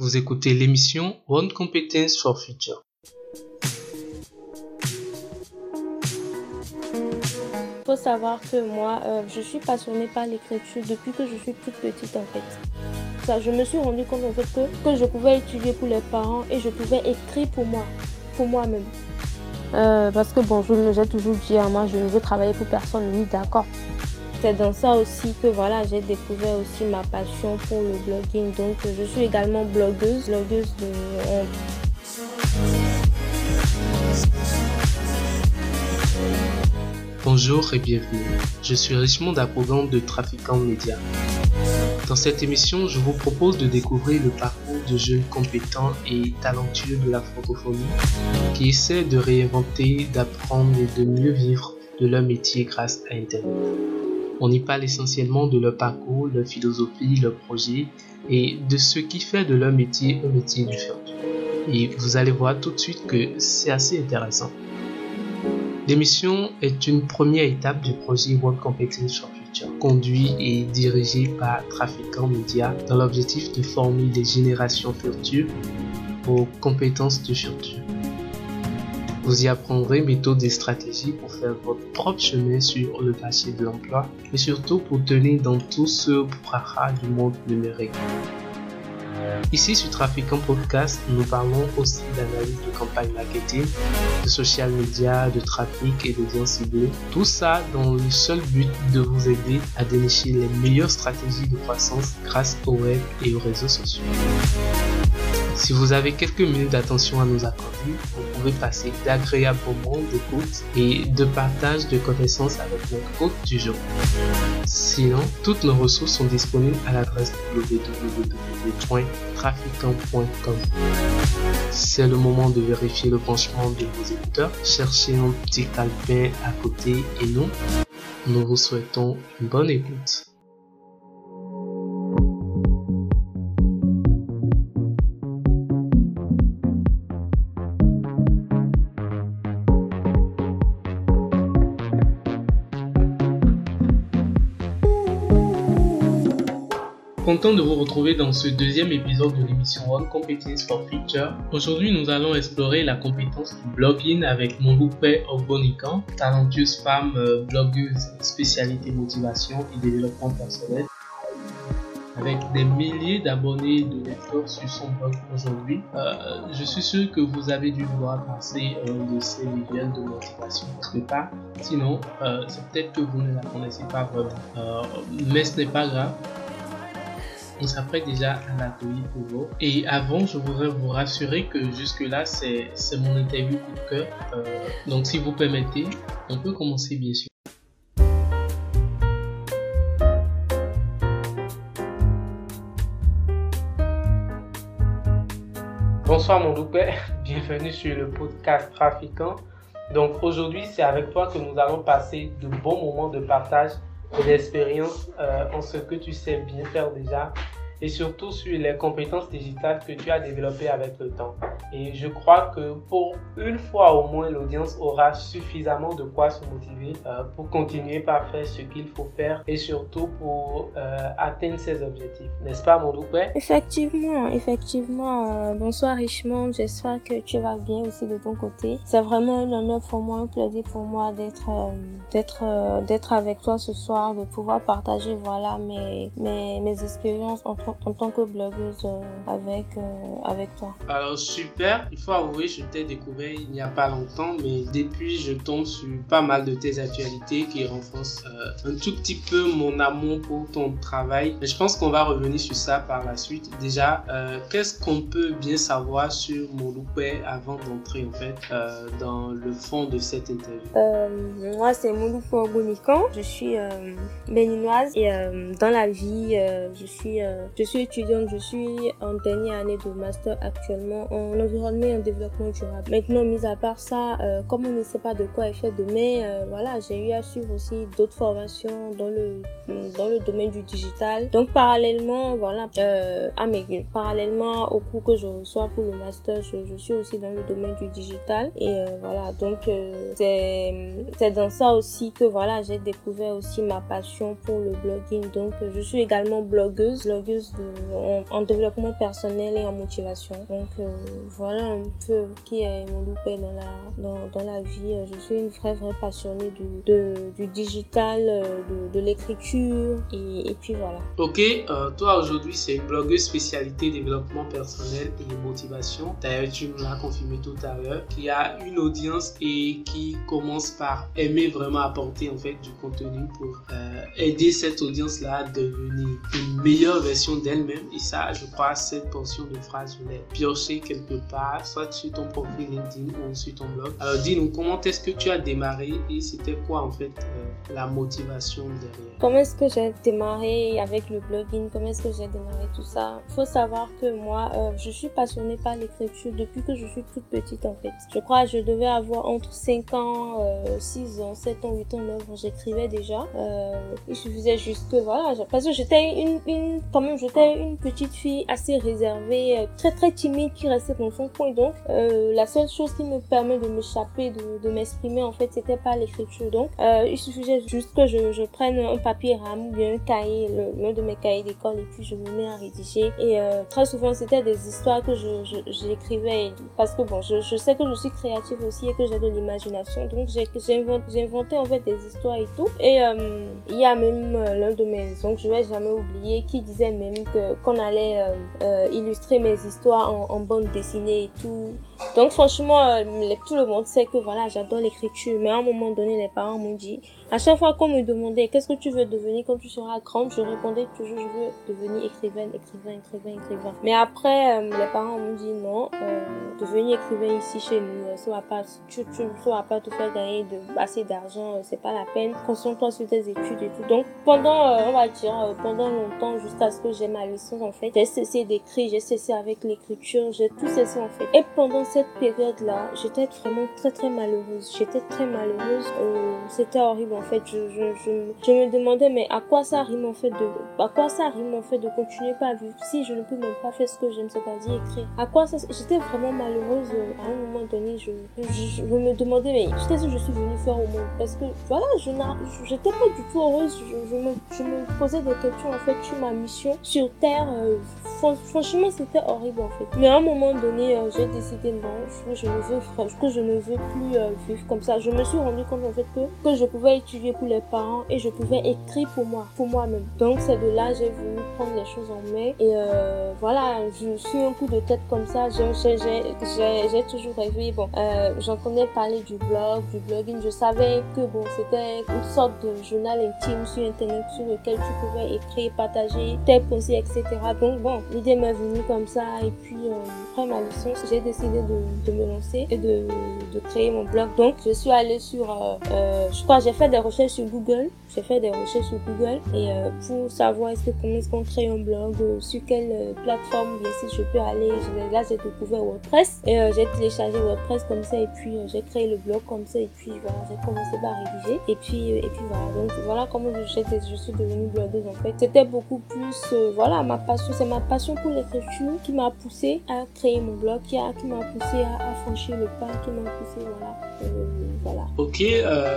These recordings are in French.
Vous écoutez l'émission One Competence for Future. Il faut savoir que moi, euh, je suis passionnée par l'écriture depuis que je suis toute petite en fait. Ça, je me suis rendu compte en fait que, que je pouvais étudier pour les parents et je pouvais écrire pour moi, pour moi-même. Euh, parce que bon, j'ai toujours dit à moi, je ne veux travailler pour personne, oui d'accord. C'est dans ça aussi que voilà, j'ai découvert aussi ma passion pour le blogging. Donc je suis également blogueuse, blogueuse de Bonjour et bienvenue. Je suis Richmond Apogan de Trafiquant Média. Dans cette émission, je vous propose de découvrir le parcours de jeunes compétents et talentueux de la francophonie qui essaient de réinventer, d'apprendre et de mieux vivre de leur métier grâce à Internet. On y parle essentiellement de leur parcours, leur philosophie, leur projet et de ce qui fait de leur métier un métier du futur. Et vous allez voir tout de suite que c'est assez intéressant. L'émission est une première étape du projet World Competence for Future, conduit et dirigé par Trafiquant Media dans l'objectif de former des générations futures aux compétences du futur. Vous y apprendrez méthodes et stratégies pour faire votre propre chemin sur le marché de l'emploi et surtout pour tenir dans tout ce brouhaha du monde numérique. Ici sur Trafiquant Podcast, nous parlons aussi d'analyse de campagne marketing, de social media, de trafic et d'audience ciblée. Tout ça dans le seul but de vous aider à dénicher les meilleures stratégies de croissance grâce au web et aux réseaux sociaux. Si vous avez quelques minutes d'attention à nous accorder, vous pouvez passer d'agréables moments d'écoute et de partage de connaissances avec notre hôte du jour. Sinon, toutes nos ressources sont disponibles à l'adresse www.traficant.com. C'est le moment de vérifier le branchement de vos écouteurs. Cherchez un petit calepin à côté et nous, nous vous souhaitons une bonne écoute. Content de vous retrouver dans ce deuxième épisode de l'émission One Competence for Future. Aujourd'hui, nous allons explorer la compétence du blogging avec mon Montgoupé Ogbonikan, talentueuse femme euh, blogueuse spécialité motivation et développement personnel. Avec des milliers d'abonnés de lecteurs sur son blog aujourd'hui, euh, je suis sûr que vous avez dû voir passer un de ces visuels de motivation quelque pas? Sinon, euh, c'est peut-être que vous ne la connaissez pas vraiment. mais ce n'est pas grave on s'apprête déjà à l'atelier pour vous. Et avant, je voudrais vous rassurer que jusque-là, c'est mon interview coup de cœur. Euh, donc, si vous permettez, on peut commencer bien sûr. Bonsoir mon doupé, bienvenue sur le podcast Trafiquant. Donc aujourd'hui, c'est avec toi que nous allons passer de bons moments de partage et d'expérience euh, en ce que tu sais bien faire déjà et surtout sur les compétences digitales que tu as développées avec le temps. Et je crois que pour une fois au moins, l'audience aura suffisamment de quoi se motiver euh, pour continuer par faire ce qu'il faut faire et surtout pour euh, atteindre ses objectifs. N'est-ce pas, mon doupé Effectivement, effectivement. Euh, bonsoir Richmond, j'espère que tu vas bien aussi de ton côté. C'est vraiment un honneur pour moi, un plaisir pour moi d'être d'être d'être avec toi ce soir, de pouvoir partager voilà mes, mes, mes expériences entre en tant que blogueuse euh, avec, euh, avec toi Alors super, il faut avouer, je t'ai découvert il n'y a pas longtemps, mais depuis je tombe sur pas mal de tes actualités qui renforcent euh, un tout petit peu mon amour pour ton travail. Mais je pense qu'on va revenir sur ça par la suite. Déjà, qu'est-ce qu'on peut bien savoir sur mon loupé avant d'entrer en fait dans le fond de cette interview? Moi, c'est Mouloupé Ogunikan. Je suis béninoise et dans la vie, je suis je suis étudiante, je suis en dernière année de master actuellement en environnement et en développement durable. Maintenant, mis à part ça, euh, comme on ne sait pas de quoi est fait demain, euh, voilà, j'ai eu à suivre aussi d'autres formations dans le dans le domaine du digital. Donc parallèlement, voilà, euh, à mes parallèlement au cours que je reçois pour le master, je, suis aussi dans le domaine du digital et euh, voilà, donc euh, c'est c'est dans ça aussi que voilà, j'ai découvert aussi ma passion pour le blogging. Donc je suis également blogueuse, blogueuse en, développement personnel et en motivation. Donc euh, voilà un peu qui est mon loupé dans la, dans, dans, la vie. Je suis une vraie, vraie passionnée du, du digital, de, de l'écriture et, puis voilà. Ok, euh, toi aujourd'hui c'est blogueuse spécialité développement personnel et motivation. D'ailleurs tu nous l'as confirmé tout à l'heure, qui a une audience et qui commence par aimer vraiment apporter en fait du contenu pour euh, aider cette audience-là à devenir une meilleure version d'elle-même. Et ça, je crois, cette portion de phrase, je l'ai pioché quelque part, soit sur ton profil LinkedIn ou sur ton blog. Alors dis-nous, comment est-ce que tu as démarré et c'était quoi en fait euh, la motivation derrière? Comment est-ce que j'ai démarré avec le blogging? Comment est-ce que j'ai démarré tout ça? Il faut savoir que moi, euh, je suis passionnée par l'écriture depuis que je suis toute petite en fait. Je crois que je devais avoir entre 5 ans, 6 ans, 7 ans, 8 ans, 9 ans. J'écrivais déjà. Euh, il suffisait juste que voilà, parce que j'étais une, une, quand même, j'étais une petite fille assez réservée, euh, très très timide qui restait dans son coin. Donc, euh, la seule chose qui me permet de m'échapper, de, m'exprimer en fait, c'était pas l'écriture. Donc, euh, il suffisait juste que je, prenne un papier rame ou bien un cahier, l'un de mes cahiers d'école, et puis je me mets à rédiger. Et très souvent, c'était des histoires que je, j'écrivais parce que bon, je, sais que je suis créative aussi et que j'ai de l'imagination. Donc, j'ai inventé en fait des histoires et tout. Et il y a même l'un de mes oncles, je vais jamais oublier, qui disait que qu'on allait euh, illustrer mes histoires en, bande dessinée et tout. Donc franchement, tout le monde sait que voilà, j'adore l'écriture. Mais à un moment donné, les parents m'ont dit, à chaque fois qu'on me demandait qu'est-ce que tu veux devenir quand tu seras grande, je répondais toujours je veux devenir écrivaine, écrivain, écrivain, écrivain. Mais après, euh, les parents m'ont dit non, euh, devenir écrivain ici chez nous, euh, ça va pas, tu, tu, ça va pas te faire gagner de, assez d'argent, euh, c'est pas la peine. Concentre-toi sur tes études et tout. Donc pendant, on va dire, pendant longtemps, jusqu'à ce que j'ai ma licence en fait, j'ai cessé d'écrire, j'ai cessé avec l'écriture, j'ai tout cessé en fait. Et pendant cette période-là, j'étais vraiment très très malheureuse. J'étais très malheureuse. C'était horrible en fait. Je, je, je, me demandais, mais à quoi ça rime en fait de, à quoi ça rime en fait de continuer pas à vivre si je ne peux même pas faire ce que j'aime, c'est-à-dire écrire? À quoi ça, j'étais vraiment malheureuse euh, à un moment donné. Je, je, me demandais, mais qu'est-ce que je suis venue faire au monde Parce que voilà, je j'étais pas du tout heureuse. Je, me, je me posais des questions en fait sur ma mission sur Terre. Euh, franchement, c'était horrible en fait. Mais à un moment donné, euh, j'ai décidé que je ne veux, je ne veux plus vivre comme ça. Je me suis rendu compte en fait que, que je pouvais étudier pour les parents et je pouvais écrire pour moi, pour moi-même. Donc c'est de là j'ai voulu prendre les choses en main et euh, voilà, je suis un coup de tête comme ça. J'ai toujours rêvé. Bon, euh, j'entendais parler du blog, du blogging. Je savais que bon, c'était une sorte de journal intime sur internet sur lequel tu pouvais écrire, partager tes pensées, etc. Donc bon, l'idée m'est venue comme ça et puis euh, après ma licence, j'ai décidé de, de, me lancer et de, de, créer mon blog. Donc je suis allée sur, euh, euh je crois, j'ai fait des recherches sur Google. J'ai fait des recherches sur Google et euh, pour savoir est-ce que comment est-ce qu'on crée un blog, euh, sur quelle euh, plateforme bien si je peux aller. Là j'ai découvert WordPress et j'ai téléchargé WordPress comme ça et puis j'ai créé le blog comme ça et puis voilà j'ai commencé par rédiger et puis et puis voilà donc voilà comment je, je suis devenue blogueuse en fait. C'était beaucoup plus voilà ma passion, c'est ma passion pour l'écriture qui m'a poussé à créer mon blog, qui a qui m'a à, franchir le pas, qui m'a poussé voilà voilà. Ok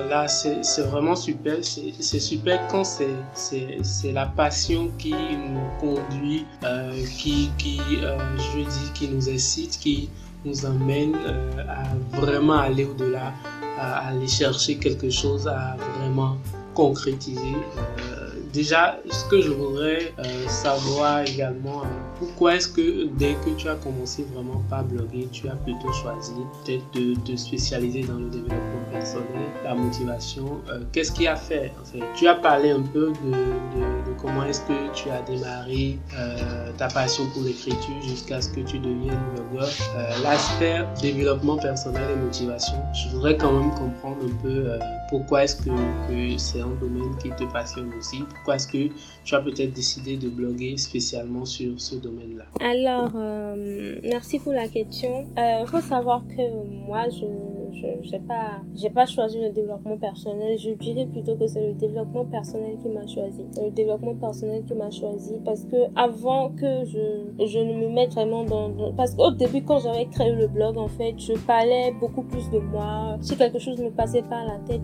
là c'est vraiment super c'est super quand c'est la passion qui nous conduit, euh, qui, qui euh, je dire, qui nous incite, qui nous euh, à vraiment aller au-delà, à aller chercher quelque chose, à vraiment concrétiser. déjà, ce que je voudrais savoir également, pourquoi est-ce que dès que tu as commencé vraiment par bloguer, tu as plutôt choisi peut-être de te spécialiser dans le développement personnel, la motivation euh, Qu'est-ce qui a fait en fait? Tu as parlé un peu de, comment est-ce que tu as démarré euh, ta passion pour l'écriture jusqu'à ce que tu deviennes blogueur. Euh, l'aspect développement personnel et motivation, je voudrais quand même comprendre un peu pourquoi est-ce que c'est un domaine qui te passionne aussi? Pourquoi est-ce que tu as peut-être décidé de bloguer spécialement sur ce domaine alors, euh, merci pour la question. Il euh, faut savoir que moi, je je n'ai pas, j'ai pas choisi le développement personnel. Je dirais plutôt que c'est le développement personnel qui m'a choisi. Le développement personnel qui m'a choisi parce que avant que je, je ne me mette vraiment dans, parce qu'au début quand j'avais créé le blog, en fait, je parlais beaucoup plus de moi. Si quelque chose me passait par la tête,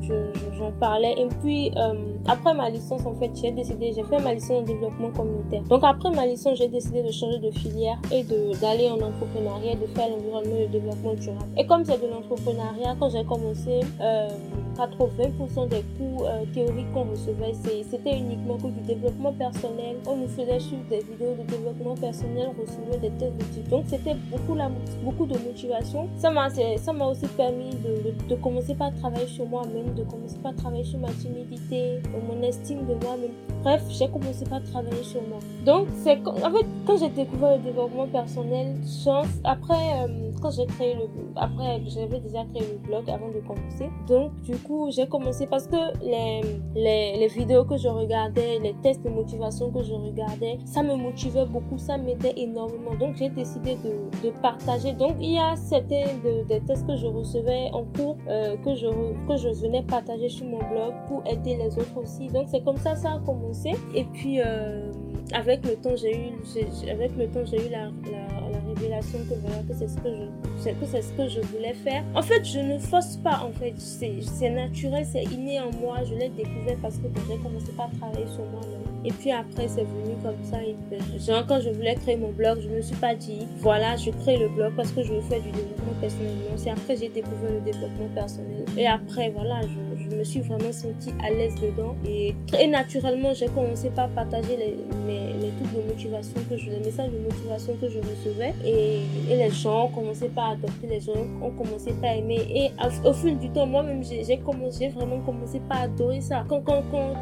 j'en parlais. Et puis, euh, après ma licence, en fait, j'ai décidé, j'ai fait ma licence en développement communautaire. Donc après ma licence, j'ai décidé de changer de filière et d'aller en entrepreneuriat, de faire l'environnement et le développement durable. Et comme c'est de l'entrepreneuriat, quand j'ai commencé, euh, 80% des cours euh, théoriques qu'on recevait, c'était uniquement que du développement personnel. On nous faisait suivre des vidéos de développement personnel, on recevait des tests d'études. Donc c'était beaucoup, beaucoup de motivation. Ça m'a aussi permis de, de, commencer par travailler sur moi-même, de commencer par travailler sur ma timidité, mon estime de moi-même. Bref, j'ai commencé par travailler sur moi. Donc, c'est en fait, quand j'ai découvert le développement personnel, chance, après, euh, quand j'ai créé le après, j'avais déjà créé le blog avant de commencer. Donc, du coup, j'ai commencé parce que les, les, vidéos que je regardais, les tests de motivation que je regardais, ça me motivait beaucoup, ça m'aidait énormément. Donc, j'ai décidé de, de, partager. Donc, il y a certains de, des tests que je recevais en cours euh, que, je, que je venais partager sur mon blog pour aider les autres aussi. Donc, c'est comme ça ça a commencé. Et puis, euh, avec le temps, j'ai eu, avec le temps, j'ai eu la, que voilà, que c'est ce que je, que c'est ce que je voulais faire. En fait, je ne force pas, en fait, c'est naturel, c'est inné en moi. Je l'ai découvert parce que j'ai commencé par travailler sur moi-même. Et puis après, c'est venu comme ça. genre, quand je voulais créer mon blog, je me suis pas dit, voilà, je crée le blog parce que je veux faire du développement personnel. C'est après, j'ai découvert le développement personnel. Et après, voilà, je, je me suis vraiment sentie à l'aise dedans. Et très naturellement, j'ai commencé par partager les, mes, trucs de motivation que je, les messages de motivation que je recevais. Et, les gens ont commencé par adopter, les gens ont commencé par aimer. Et au, fil du temps, moi-même, j'ai vraiment commencé par adorer ça. Quand,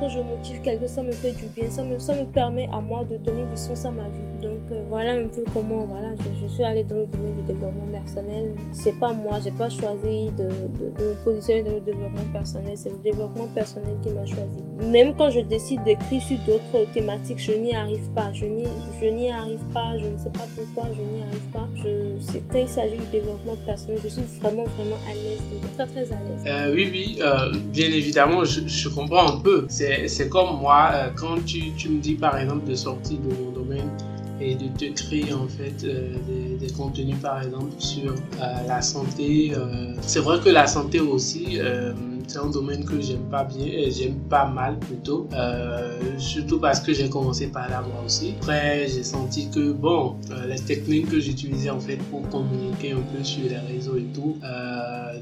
je motive quelque ça me fait du bien. Ça me, ça me permet à moi de donner du sens à ma vie. Donc voilà un peu comment voilà, je, suis allée dans le domaine du développement personnel. C'est pas moi, j'ai pas choisi de, de, me positionner dans le développement personnel c'est le développement personnel qui m'a choisi. Même quand je décide d'écrire sur d'autres thématiques, je n'y arrive pas. Je n'y arrive pas, je ne sais pas pourquoi, je n'y arrive pas. Je, quand il s'agit du développement personnel, je suis vraiment, vraiment à l'aise, très, très à l'aise. Euh, oui, oui, euh, bien évidemment, je, je, comprends un peu. C'est comme moi, euh, quand tu, tu me dis par exemple de sortir de mon domaine, et de te créer en fait euh, des, contenus par exemple sur euh, la santé. Euh, c'est vrai que la santé aussi, c'est un domaine que j'aime pas bien, j'aime pas mal plutôt, surtout parce que j'ai commencé par là moi aussi. Après, j'ai senti que bon, les techniques que j'utilisais en fait pour communiquer un peu sur les réseaux et tout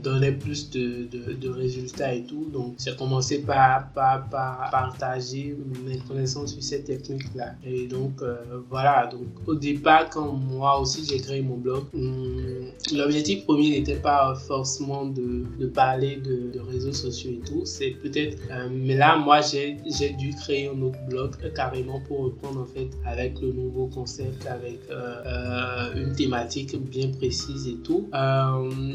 donnaient plus de, de, résultats et tout. Donc, j'ai commencé par, par, par, partager mes connaissances sur ces techniques-là. Et donc, voilà, donc au départ, quand moi aussi j'ai créé mon blog, hum, l'objectif premier n'était pas forcément de, parler de, réseaux sociaux et tout. C'est peut-être, euh, mais là, moi j'ai dû créer un autre blog euh, carrément pour reprendre en fait avec le nouveau concept, avec euh, une thématique bien précise et tout.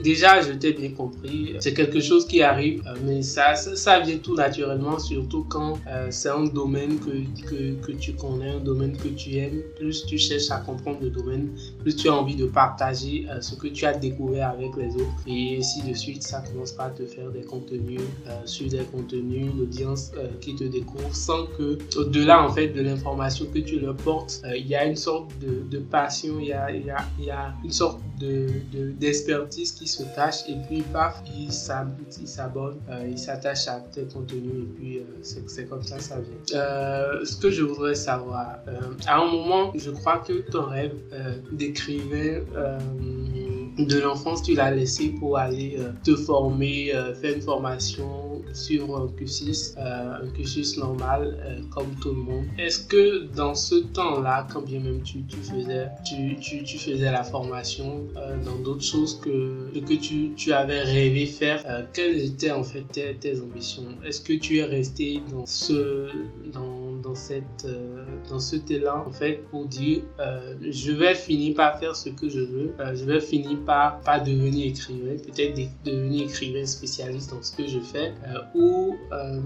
déjà, je t'ai bien compris. C'est quelque chose qui arrive, mais ça, ça, vient tout naturellement, surtout quand c'est un domaine que, que, que tu connais, un domaine que tu aimes. Plus tu cherches à comprendre le domaine, plus tu as envie de partager ce que tu as découvert avec les autres. Et ainsi de suite, ça commence par te faire des contenus euh, sur des contenus, l'audience euh, qui te découvre sans que, au-delà en fait de l'information que tu leur portes, il y a une sorte de, passion, il y a, une sorte d'expertise de, qui se tâche et puis paf, il s'abonne, il s'attache à tes contenus et puis c'est comme ça ça vient. ce que je voudrais savoir, à un moment, je crois que ton rêve euh, d'écrivain euh, de l'enfance, tu l'as laissé pour aller euh, te former, faire une formation sur un cursus, un cursus normal comme tout le monde. Est-ce que dans ce temps-là, quand bien même tu, tu faisais, tu, tu, tu, faisais la formation dans d'autres choses que, que tu, tu avais rêvé faire, quelles étaient en fait tes, tes ambitions? Est-ce que tu es resté dans ce, dans, dans cette, dans cet élan en fait pour dire euh, je vais finir par faire ce que je veux, euh, je vais finir par, par devenir écrivain, peut-être devenir écrivain spécialiste dans ce que je fais, euh, ou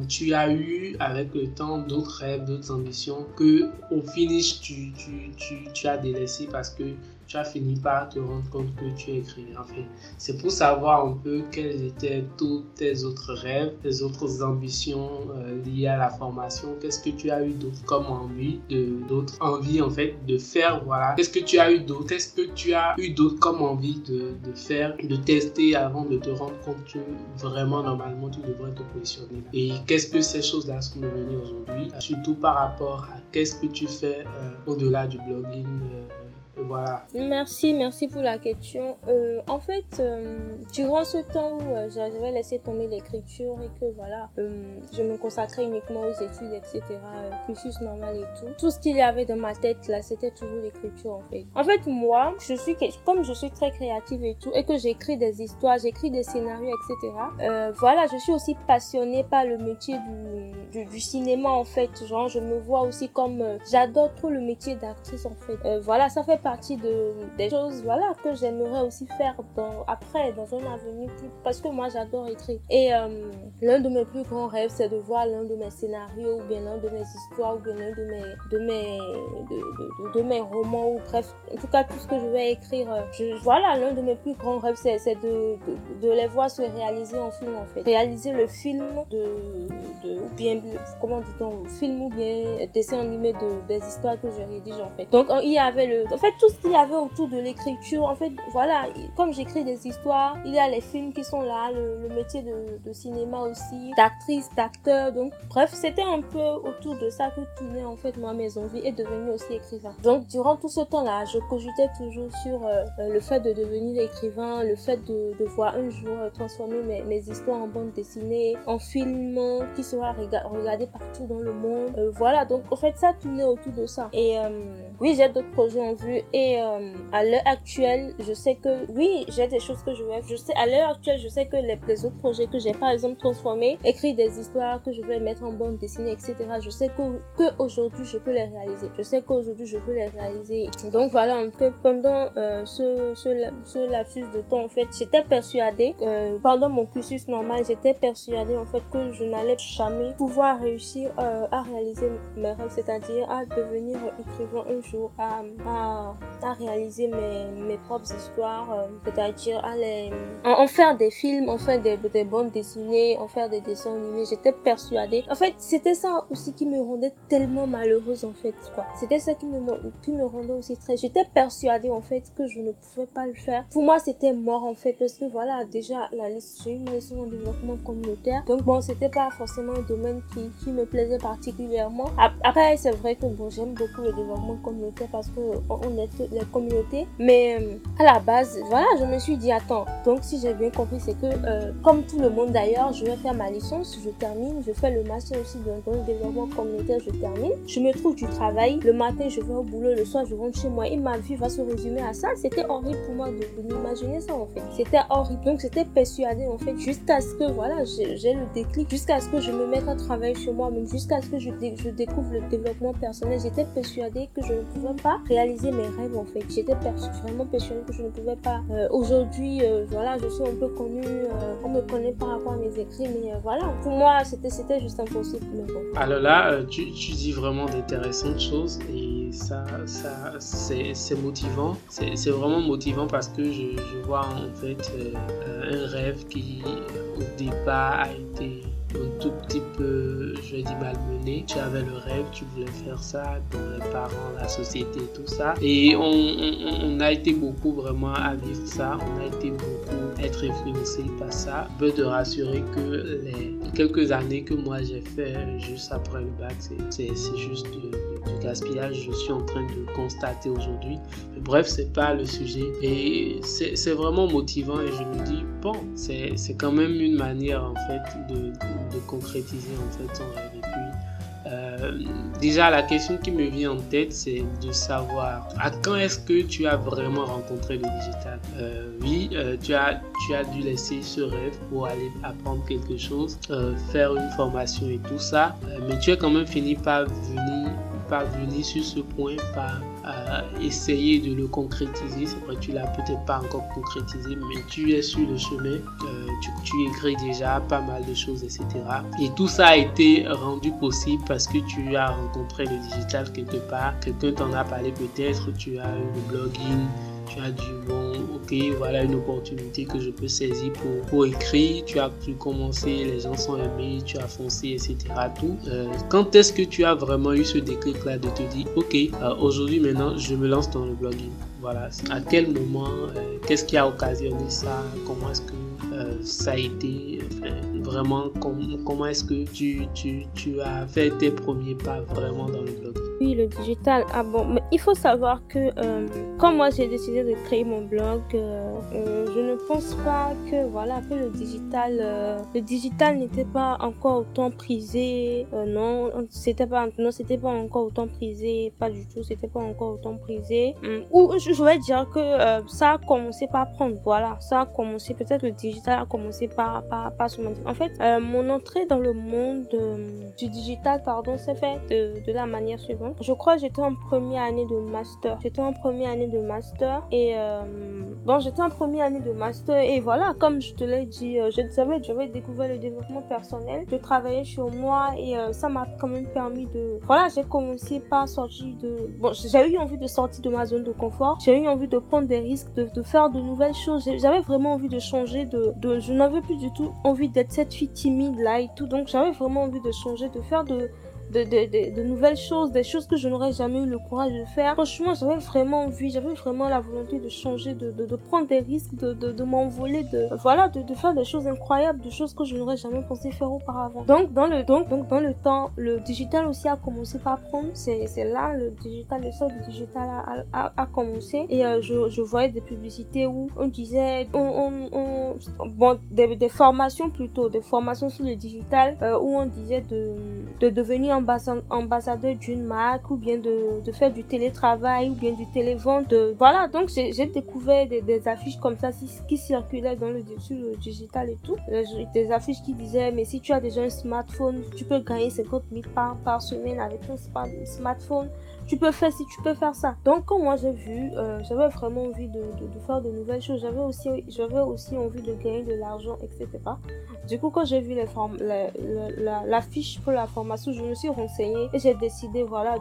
tu as eu avec le temps d'autres rêves, d'autres ambitions que au finish tu, tu, tu, tu as délaissé parce que tu as fini par te rendre compte que tu es. En fait, c'est pour savoir un peu quels étaient tous tes autres rêves, tes autres ambitions euh, liées à la formation. Qu'est-ce que tu as eu d'autre comme envie, d'autres envies en fait de faire. Voilà. Qu'est-ce que tu as eu d'autre? Qu'est-ce que tu as eu d'autre comme envie de, de, faire, de tester avant de te rendre compte que vraiment normalement tu devrais te positionner. Et qu'est-ce que ces choses-là sont devenues aujourd'hui, surtout par rapport à qu'est-ce que tu fais euh, au-delà du blogging euh, voilà. Merci, merci pour la question. Euh, en fait, euh, durant ce temps où euh, j'avais laissé tomber l'écriture et que voilà, je me consacrais uniquement aux études, etc., cursus normal et tout, tout ce qu'il y avait dans ma tête là, c'était toujours l'écriture en fait. En fait, moi, je suis comme je suis très créative et tout, et que j'écris des histoires, j'écris des scénarios, etc. Voilà, je suis aussi passionnée par le métier du, cinéma en fait. Genre, je me vois aussi comme j'adore trop le métier d'actrice en fait. voilà, ça fait partie de, des choses voilà, que j'aimerais aussi faire dans, après, dans un avenir plus. Parce que moi, j'adore écrire. Et euh, l'un de mes plus grands rêves, c'est de voir l'un de mes scénarios, ou bien l'un de mes histoires, ou bien l'un de mes, de, mes, de, de, de, mes romans, ou bref, en tout cas, tout ce que je vais écrire. Je, voilà, l'un de mes plus grands rêves, c'est de, de, les voir se réaliser en film, en fait. Réaliser le film de, de ou bien, comment dit-on, film ou bien dessin animé de, des histoires que je rédige, en fait. Donc, il y avait le, en fait, tout ce qu'il y avait autour de l'écriture, en fait, voilà, comme j'écris des histoires, il y a les films qui sont là, le, métier de, cinéma aussi, d'actrice, d'acteur, donc bref, c'était un peu autour de ça que tournait en fait moi mes envies et devenir aussi écrivain. Donc durant tout ce temps-là, je cogitais toujours sur euh, le fait de devenir écrivain, le fait de, de voir un jour transformer mes, mes, histoires en bande dessinée, en film qui sera regardé partout dans le monde. Euh, voilà, donc en fait ça tournait autour de ça. Et euh, oui, j'ai d'autres projets en vue et euh, à l'heure actuelle, je sais que oui, j'ai des choses que je veux. Je sais à l'heure actuelle, je sais que les, autres projets que j'ai par exemple transformés, écrit des histoires que je vais mettre en bande dessinée, etc. Je sais que, que aujourd'hui je peux les réaliser. Je sais qu'aujourd'hui je peux les réaliser. Donc voilà, en fait, pendant euh, ce, ce, ce, lapsus de temps, en fait, j'étais persuadée, euh, pendant mon cursus normal, j'étais persuadée en fait que je n'allais jamais pouvoir réussir euh, à réaliser mes rêves, c'est-à-dire à devenir écrivain un jour, à, à à réaliser mes, mes propres histoires, euh, c'est-à-dire à les, en, faire des films, en faire des, des bandes dessinées, en faire des dessins animés. J'étais persuadée. En fait, c'était ça aussi qui me rendait tellement malheureuse en fait, quoi. C'était ça qui me, qui me rendait aussi très. J'étais persuadée en fait que je ne pouvais pas le faire. Pour moi, c'était mort en fait parce que voilà, déjà la j'ai eu une licence en développement communautaire. Donc bon, c'était pas forcément un domaine qui, qui me plaisait particulièrement. Après, c'est vrai que bon, j'aime beaucoup le développement communautaire parce que on est la communauté. Mais euh, à la base, voilà, je me suis dit, attends, donc si j'ai bien compris, c'est que euh, comme tout le monde d'ailleurs, je vais faire ma licence, je termine, je fais le master aussi dans, le développement communautaire, je termine. Je me trouve du travail, le matin je vais au boulot, le soir je rentre chez moi et ma vie va se résumer à ça. C'était horrible pour moi de, de m'imaginer ça en fait. C'était horrible. Donc j'étais persuadée en fait jusqu'à ce que voilà, j'ai le déclic, jusqu'à ce que je me mette à travailler sur moi, même jusqu'à ce que je, je découvre le développement personnel. J'étais persuadée que je ne pouvais pas réaliser mes en fait. J'étais vraiment persuadée que je ne pouvais pas. Euh, Aujourd'hui, euh, voilà, je suis un peu connue, euh, on me connaît par rapport à mes écrits, mais voilà, pour moi, c'était juste impossible. Mais. Alors là, euh, tu, tu dis vraiment d'intéressantes choses et ça, ça c'est motivant. C'est vraiment motivant parce que je, je vois en fait un rêve qui, au départ, a été un tout petit peu, je dire, malmené. Tu avais le rêve, tu voulais faire ça, pour les parents, la société, tout ça. Et on, a été beaucoup vraiment à vivre ça. On a été beaucoup être influencé par ça. Je veux te rassurer que les quelques années que moi j'ai fait juste après le bac, c'est juste du, gaspillage. Je suis en train de constater aujourd'hui. Bref, c'est pas le sujet. Et c'est vraiment motivant et je me dis, bon, c'est quand même une manière en fait de de concrétiser en fait son rêve. Et puis, euh, déjà, la question qui me vient en tête, c'est de savoir à quand est-ce que tu as vraiment rencontré le digital? Euh, oui, euh, tu, as, tu as dû laisser ce rêve pour aller apprendre quelque chose, faire une formation et tout ça, mais tu as quand même fini par venir, par venir sur ce point, par essayer de le concrétiser. C'est vrai tu l'as peut-être pas encore concrétisé, mais tu es sur le chemin. Euh, tu, tu, écris déjà pas mal de choses, etc. Et tout ça a été rendu possible parce que tu as rencontré le digital quelque part. Quelqu'un t'en a parlé peut-être. Tu as eu le blogging tu as dit, bon, ok, voilà une opportunité que je peux saisir pour, écrire. Tu as pu commencer, les gens sont aimés, tu as foncé, etc. Tout. Euh, quand est-ce que tu as vraiment eu ce déclic-là de te dire, ok, euh, aujourd'hui maintenant, je me lance dans le blogging? Voilà. À quel moment, euh, qu'est-ce qui a occasionné ça? Comment est-ce que ça a été vraiment comment est-ce que tu, tu, tu, as fait tes premiers pas vraiment dans le blog? Oui, le digital. Ah bon, mais il faut savoir que euh, quand moi j'ai décidé de créer mon blog, euh, euh, je ne pense pas que voilà que le digital, le digital n'était pas encore autant prisé. non, c'était pas non c'était pas encore autant prisé, pas du tout. C'était pas encore autant prisé. Ou je vais dire que ça a commencé par prendre. Voilà, ça a commencé peut-être le digital a commencé par par, par se en euh, mon entrée dans le monde euh, du digital, pardon, s'est fait de, la manière suivante. Je crois que j'étais en première année de master. J'étais en première année de master et euh, bon, j'étais en première année de master et voilà, comme je te l'ai dit, je savais, j'avais découvert le développement personnel. Je travaillais sur moi et ça m'a quand même permis de, voilà, j'ai commencé par sortir de, bon, j'ai eu envie de sortir de ma zone de confort. J'ai eu envie de prendre des risques, de, de faire de nouvelles choses. J'avais vraiment envie de changer, de, de je n'avais plus du tout envie d'être cette fille timide là et tout. Donc j'avais vraiment envie de changer, de faire de, de, de, de, nouvelles choses, des choses que je n'aurais jamais eu le courage de faire. Franchement, j'avais vraiment envie, j'avais vraiment la volonté de changer, de, de, prendre des risques, de, de, m'envoler, de, voilà, de, de faire des choses incroyables, des choses que je n'aurais jamais pensé faire auparavant. Donc, dans le, donc, donc, dans le temps, le digital aussi a commencé par prendre. C'est, là, le digital, le sort du digital a, a, a commencé. Et euh, je, je voyais des publicités où on disait, on, on, bon, des, des, formations plutôt, des formations sur le digital, euh, où on disait de, de devenir ambassadeur d'une marque ou bien de, faire du télétravail ou bien du télévente. Voilà, donc j'ai découvert des, affiches comme ça qui circulaient dans le, digital et tout. Euh, des affiches qui disaient, mais si tu as déjà un smartphone, tu peux gagner 50 000 par, par semaine avec ton smartphone tu peux faire si tu peux faire ça. Donc quand moi j'ai vu, euh, j'avais vraiment envie de, faire de nouvelles choses. J'avais aussi, j'avais aussi envie de gagner de l'argent, etc. Du coup, quand j'ai vu les formes, la, fiche pour la formation, je me suis renseignée et j'ai décidé, voilà,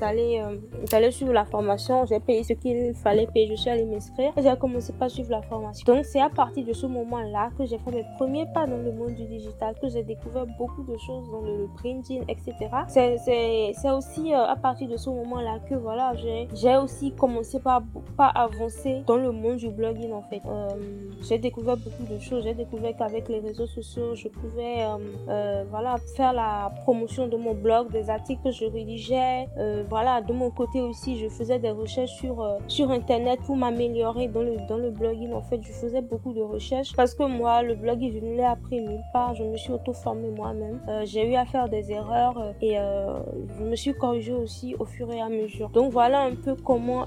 d'aller, euh, d'aller suivre la formation. J'ai payé ce qu'il fallait payer. Je suis allée m'inscrire et j'ai commencé par suivre la formation. Donc, c'est à partir de ce moment-là que j'ai fait mes premiers pas dans le monde du digital, que j'ai découvert beaucoup de choses dans le, printing, etc. C'est, aussi euh, à partir de ce moment-là que, voilà, j'ai, aussi commencé par, par avancer dans le monde du blogging, en fait. Euh, j'ai découvert beaucoup de choses. J'ai découvert qu'avec les réseaux sociaux, je pouvais euh, euh, voilà, faire la promotion de mon blog, des articles que je rédigeais. Voilà, de mon côté aussi, je faisais des recherches sur, sur Internet pour m'améliorer dans le, dans le blogging. En fait, je faisais beaucoup de recherches parce que moi, le blogging, je ne l'ai appris nulle part. Je me suis auto-formée moi-même. j'ai eu à faire des erreurs et je me suis corrigée aussi au fur et à mesure. Donc voilà un peu comment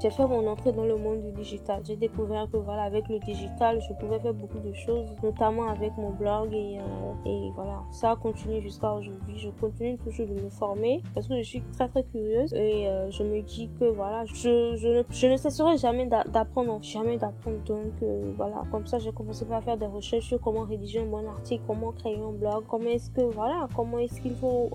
j'ai fait mon entrée dans le monde du digital. J'ai découvert que voilà, avec le digital, je pouvais faire beaucoup de choses, notamment avec mon blog et, euh, et voilà, ça continue jusqu'à aujourd'hui. Je continue toujours de me former parce que je suis très très curieuse et euh, je me dis que voilà, je, je, ne, je ne cesserai jamais d'apprendre, jamais d'apprendre. Donc euh, voilà, comme ça j'ai commencé par faire des recherches sur comment rédiger un bon article, comment créer un blog, comment est-ce que voilà, comment est-ce qu'il faut,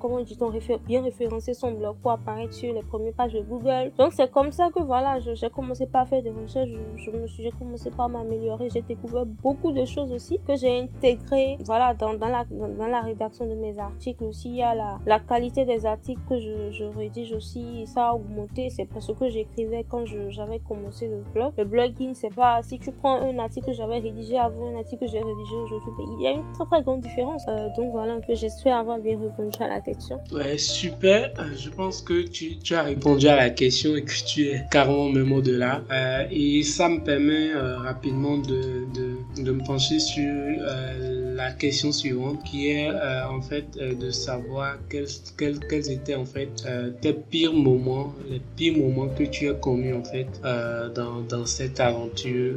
comment dit-on bien référencer son blog pour apparaître sur les premières pages de Google. Donc c'est comme ça que voilà, j'ai commencé par faire des recherches, je, me suis, j'ai commencé par m'améliorer, j'ai découvert beaucoup de choses aussi que j'ai intégré voilà, dans, dans, la, dans, la rédaction de mes articles aussi. Il y a la, la qualité des articles que je, je rédige aussi. Ça a augmenté. C'est parce que j'écrivais quand j'avais commencé le blog. Le blogging, c'est pas si tu prends un article que j'avais rédigé avant un article que j'ai rédigé aujourd'hui, ben, il y a une très très grande différence. Euh, donc voilà un j'espère avoir bien répondu à la question. Ouais, super. Euh, je pense que tu, tu, as répondu à la question et que tu es carrément même au-delà. Euh, et ça me permet rapidement de, de, de me pencher sur euh, la question suivante qui est euh, en fait euh, de savoir quels, quels, quels, étaient en fait tes pires moments, les pires moments que tu as commis en fait dans, dans cette aventure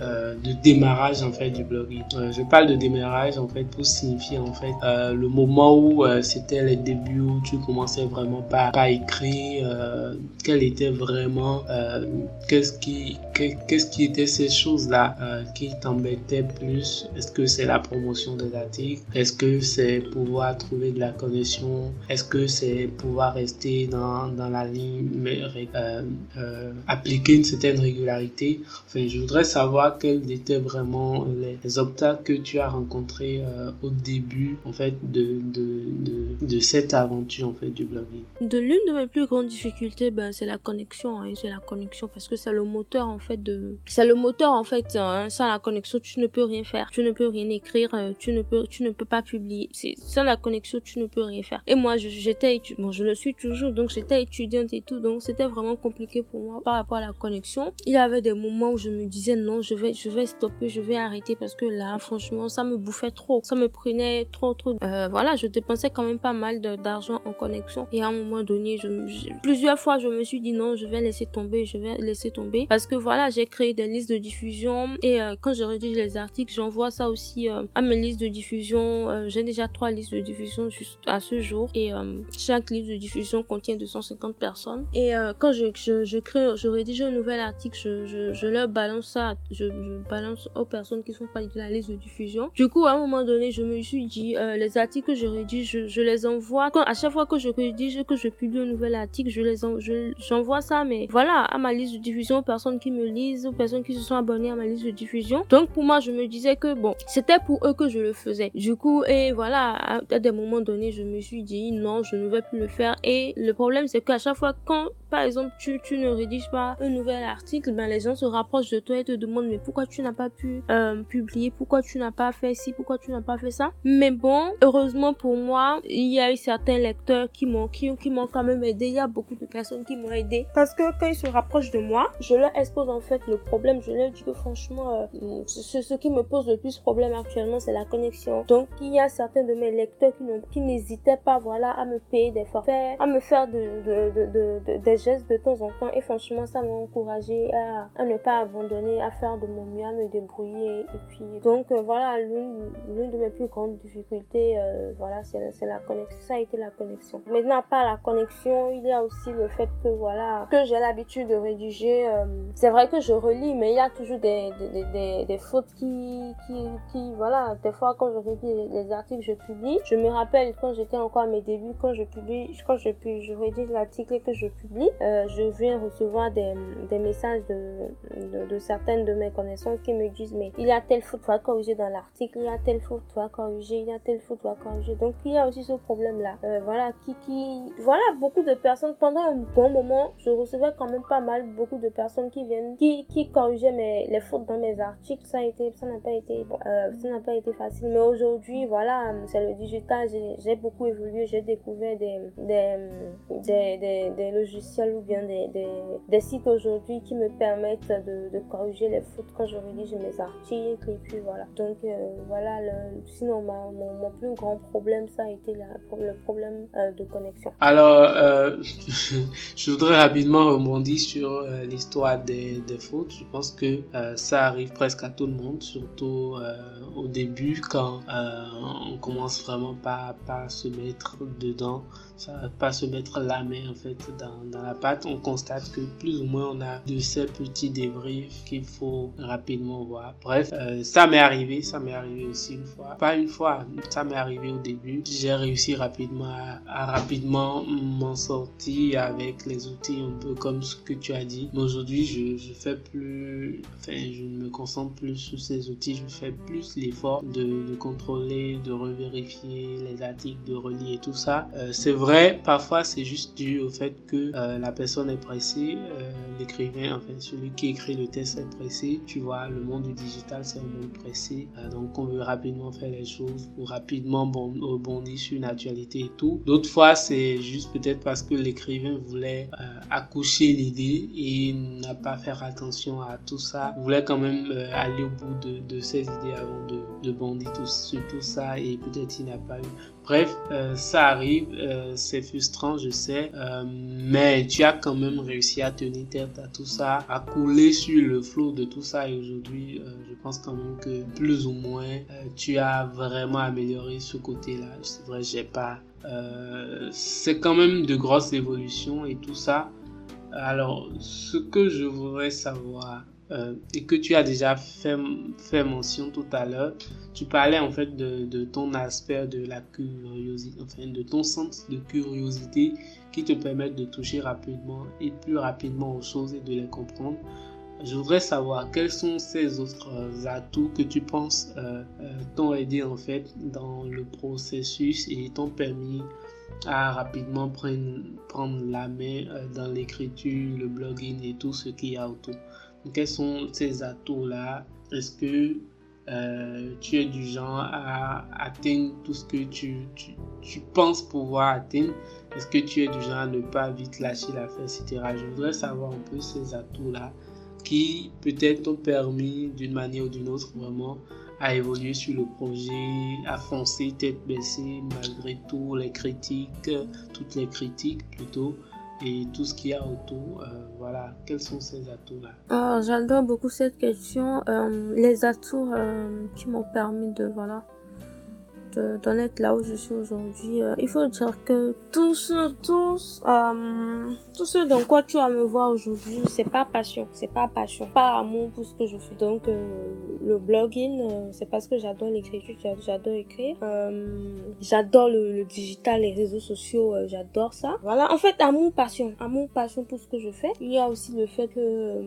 de démarrage en fait du blogging. je parle de démarrage en fait pour signifier en fait le moment où c'était les débuts où tu commençais vraiment pas à écrire, quel était vraiment qu'est-ce qui qu'est-ce qui était ces choses-là euh, qui t'embêtaient plus? Est-ce que c'est la promotion des articles Est-ce que c'est pouvoir trouver de la connexion? Est-ce que c'est pouvoir rester dans, dans la ligne, mais euh, euh, appliquer une certaine régularité? Enfin, je voudrais savoir quels étaient vraiment les, obstacles que tu as rencontrés au début, en fait, de, de, de, cette aventure, en fait, du blogging. De l'une de mes plus grandes difficultés, ben, c'est la connexion. Hein, c'est la connexion parce que c'est le moteur, en fait, de... C'est le moteur, en fait, hein, sans la connexion, tu ne peux rien faire. Tu ne peux rien écrire, euh, tu ne peux, tu ne peux pas publier. C'est, sans la connexion, tu ne peux rien faire. Et moi, j'étais, bon, je le suis toujours, donc j'étais étudiante et tout, donc c'était vraiment compliqué pour moi par rapport à la connexion. Il y avait des moments où je me disais, non, je vais, je vais stopper, je vais arrêter parce que là, franchement, ça me bouffait trop. Ça me prenait trop, trop. Euh, voilà, je dépensais quand même pas mal d'argent en connexion. Et à un moment donné, je, plusieurs fois, je me suis dit, non, je vais laisser tomber, je vais laisser tomber. Parce que voilà, j'ai créé des listes de diffusion et euh, quand je rédige les articles, j'envoie ça aussi euh, à mes listes de diffusion. Euh, j'ai déjà trois listes de diffusion juste à ce jour et chaque liste de diffusion contient 250 personnes. Et quand je, je, je, crée, je rédige un nouvel article, je, je, je leur balance ça, je, balance aux personnes qui sont pas de la liste de diffusion. Du coup, à un moment donné, je me suis dit, les articles que je rédige, je, les envoie. Quand, à chaque fois que je rédige, que je publie un nouvel article, je les j'envoie ça, mais voilà, à ma liste de diffusion, aux personnes qui me lisent, aux personnes qui se sont abonnées à ma liste de diffusion. Donc pour moi, je me disais que bon, c'était pour eux que je le faisais. Du coup, et voilà, à des moments donnés, je me suis dit non, je ne vais plus le faire. Et le problème, c'est qu'à chaque fois, quand par exemple, tu, tu ne rédiges pas un nouvel article, ben les gens se rapprochent de toi et te demandent mais pourquoi tu n'as pas pu euh, publier, pourquoi tu n'as pas fait ci, pourquoi tu n'as pas fait ça? Mais bon, heureusement pour moi, il y a eu certains lecteurs qui m'ont qui, qui m'ont quand même aidé. Il y a beaucoup de personnes qui m'ont aidé parce que quand ils se rapprochent de moi, je leur expose en fait le problème. Je leur dis que franchement, euh, ce, qui me pose le plus problème actuellement, c'est la connexion. Donc il y a certains de mes lecteurs qui, qui n'hésitaient pas, voilà, à me payer des forfaits, à me faire de, de, de, de des gestes de temps en temps et franchement ça m'a encouragé à, à, ne pas abandonner, à faire de mon mieux, à me débrouiller et puis donc euh, voilà l'une de mes plus grandes difficultés euh, voilà c'est la connexion, ça a été la connexion. Maintenant pas la connexion, il y a aussi le fait que voilà que j'ai l'habitude de rédiger. C'est vrai que je relis mais il y a toujours des, des, des, des fautes qui, qui, qui voilà des fois quand je rédige les articles je publie, je me rappelle quand j'étais encore à mes débuts quand je publie quand je, je rédige l'article et que je publie euh, je viens recevoir des, des messages de, de, certaines de mes connaissances qui me disent mais il y a telle faute à corriger dans l'article, il y a telle faute à corriger, il y a telle faute à corriger. Donc il y a aussi ce problème là. Euh, voilà qui qui voilà beaucoup de personnes pendant un bon moment je recevais quand même pas mal beaucoup de personnes qui viennent qui corrigeaient mes les fautes dans mes articles. Ça n'a pas été euh, pas été facile. Mais aujourd'hui voilà c'est le digital j'ai beaucoup évolué j'ai découvert des des, des, des, logiciels bien des, sites aujourd'hui qui me permettent de, corriger les fautes quand je rédige mes articles et puis voilà. Donc euh, voilà, sinon mon, mon, plus grand problème ça a été la, le problème euh, de connexion. Alors euh, je voudrais rapidement rebondir sur l'histoire des, des, fautes. Je pense que ça arrive presque à tout le monde, surtout au début quand on commence vraiment pas, pas à se mettre dedans ça va pas se mettre la main en fait dans, la pâte. On constate que plus ou moins on a de ces petits débris qu'il faut rapidement voir. Bref, euh, ça m'est arrivé, ça m'est arrivé aussi une fois. Pas une fois, ça m'est arrivé au début. J'ai réussi rapidement à, rapidement m'en sortir avec les outils un peu comme ce que tu as dit. Mais aujourd'hui, je, fais plus, enfin, je me concentre plus sur ces outils. Je fais plus l'effort de, contrôler, de revérifier les articles, de relier tout ça. Euh, c'est vrai, parfois c'est juste dû au fait que euh, la personne est pressée, euh, l'écrivain, enfin celui qui écrit le texte est pressé. Tu vois, le monde du digital c'est un monde pressé, euh, donc on veut rapidement faire les choses ou rapidement bon, rebondir sur une actualité et tout. D'autres fois c'est juste peut-être parce que l'écrivain voulait accoucher l'idée et n'a pas faire attention à tout ça, voulait quand même aller au bout de, de, ses idées avant de, de bondir tout, sur tout ça et peut-être il n'a pas eu. Bref, ça arrive c'est frustrant, je sais, euh, mais tu as quand même réussi à tenir tête à tout ça, à couler sur le flot de tout ça et aujourd'hui, euh, je pense quand même que plus ou moins, euh, tu as vraiment amélioré ce côté-là. C'est vrai, j'ai pas... c'est quand même de grosses évolutions et tout ça. Alors, ce que je voudrais savoir, euh, et que tu as déjà fait, mention tout à l'heure, tu parlais en fait de, ton aspect de la curiosité, enfin de ton sens de curiosité qui te permet de toucher rapidement et plus rapidement aux choses et de les comprendre. Je voudrais savoir quels sont ces autres atouts que tu penses euh, euh, t'ont aidé en fait dans le processus et t'ont permis à rapidement prendre, prendre la main euh, dans l'écriture, le blogging et tout ce qu'il y a autour? Quels sont ces atouts-là Est-ce que euh, tu es du genre à atteindre tout ce que tu, tu, tu penses pouvoir atteindre? Est-ce que tu es du genre à ne pas vite lâcher l'affaire, etc. Je voudrais savoir un peu ces atouts-là qui peut-être t'ont permis d'une manière ou d'une autre vraiment à évoluer sur le projet, à foncer tête baissée malgré tout les critiques, toutes les critiques plutôt et tout ce qu'il y a autour. Euh, voilà, quels sont ces atouts-là? Ah, J'adore beaucoup cette question. Euh, les atouts euh, qui m'ont permis de voilà d'en être là où je suis aujourd'hui. Euh, il faut dire que tout ce, tout, euh, tout ce dans quoi tu vas me voir aujourd'hui, c'est pas passion, c'est pas passion, pas amour pour ce que je fais. Donc euh, le blogging, euh, c'est parce que j'adore l'écriture, j'adore écrire, j'adore le, le, digital, les réseaux sociaux, j'adore ça. Voilà, en fait amour, passion, amour, passion pour ce que je fais. Il y a aussi le fait que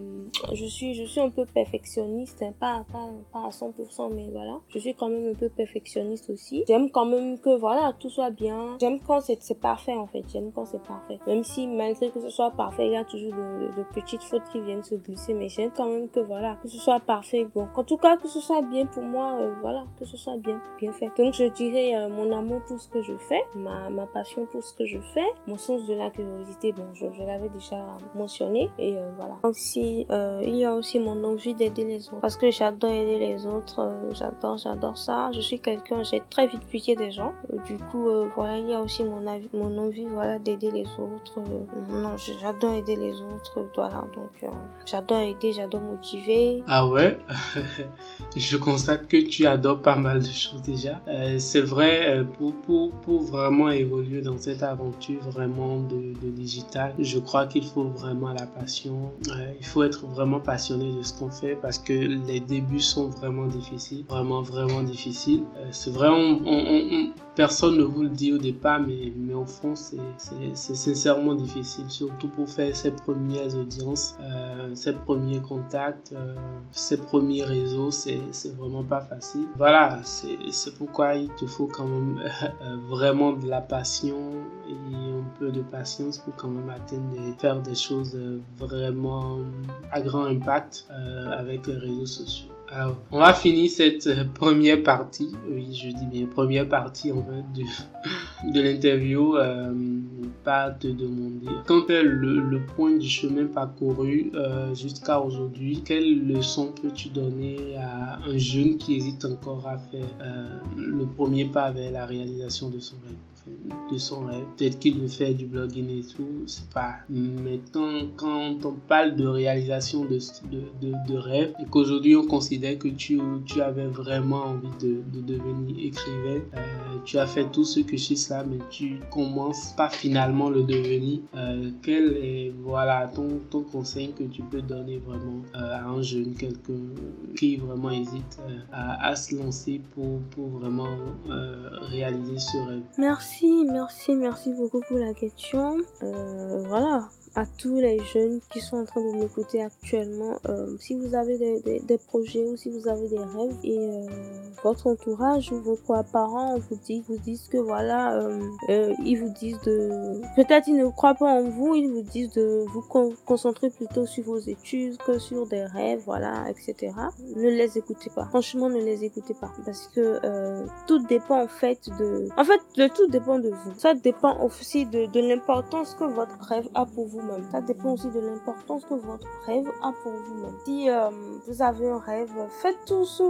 je suis, je suis un peu perfectionniste, hein, pas, pas, pas à 100%, mais voilà, je suis quand même un peu perfectionniste aussi. J'aime quand même que voilà, tout soit bien. J'aime quand c'est parfait en fait. J'aime quand c'est parfait. Même si malgré que ce soit parfait, il y a toujours de, petites fautes qui viennent se glisser. Mais j'aime quand même que voilà, que ce soit parfait. Bon, en tout cas, que ce soit bien pour moi, euh, voilà, que ce soit bien, bien fait. Donc je dirais euh, mon amour pour ce que je fais, ma, ma passion pour ce que je fais, mon sens de la curiosité, bon, je, je l'avais déjà mentionné. Et euh, voilà. Aussi, il y a aussi mon envie d'aider les autres. Parce que j'adore aider les autres. j'adore, j'adore ça. Je suis quelqu'un, j'ai très vite pitié des gens. Euh, du coup, euh, voilà, il y a aussi mon, avis, mon envie voilà, d'aider les autres. Euh, non, j'adore aider les autres. Voilà, donc j'adore aider, j'adore motiver. Ah ouais? Je constate que tu adores pas mal de choses déjà. c'est vrai, pour, pour, pour, vraiment évoluer dans cette aventure vraiment de, de digital, je crois qu'il faut vraiment la passion. il faut être vraiment passionné de ce qu'on fait parce que les débuts sont vraiment difficiles, vraiment, vraiment difficiles. c'est vraiment personne ne vous le dit au départ, mais, mais au fond, c'est sincèrement difficile, surtout pour faire ses premières audiences, euh, ses premiers contacts, euh, ses premiers réseaux, c'est vraiment pas facile. Voilà, c'est pourquoi il te faut quand même euh, vraiment de la passion et un peu de patience pour quand même atteindre et faire des choses vraiment à grand impact avec les réseaux sociaux. Alors, on va finir cette euh, première partie, oui, je dis bien première partie en fait de, de l'interview. Euh, par te demander. Quel est le, point du chemin parcouru euh, jusqu'à aujourd'hui. Quelle leçon peux-tu donner à un jeune qui hésite encore à faire le premier pas vers la réalisation de son rêve? De son rêve. Peut-être qu'il veut faire du blogging et tout, c'est pas. Mais quand, on parle de réalisation de, de, de, rêve et qu'aujourd'hui on considère que tu, tu avais vraiment envie de, de devenir écrivain, euh, tu as fait tout ce que chez ça, mais tu commences pas finalement le devenir. Euh, quel est voilà, ton, ton conseil que tu peux donner vraiment euh, à un jeune, quelqu'un qui vraiment hésite à, à, se lancer pour, pour vraiment réaliser ce rêve? Merci Merci, merci, merci beaucoup pour la question. Euh, voilà, à tous les jeunes qui sont en train de m'écouter actuellement. Euh, si vous avez des, des, des, projets ou si vous avez des rêves et euh, votre entourage ou vos parents vous disent, vous disent que voilà, euh, euh, ils vous disent de... Peut-être ils ne croient pas en vous, ils vous disent de vous concentrer plutôt sur vos études que sur des rêves, voilà, etc. Ne les écoutez pas. Franchement, ne les écoutez pas. Parce que euh, tout dépend en fait de... En fait, le tout dépend de vous. Ça dépend aussi de, de l'importance que votre rêve a pour vous ça dépend aussi de l'importance que votre rêve a pour vous-même. Si euh, vous avez un rêve, faites tout ce,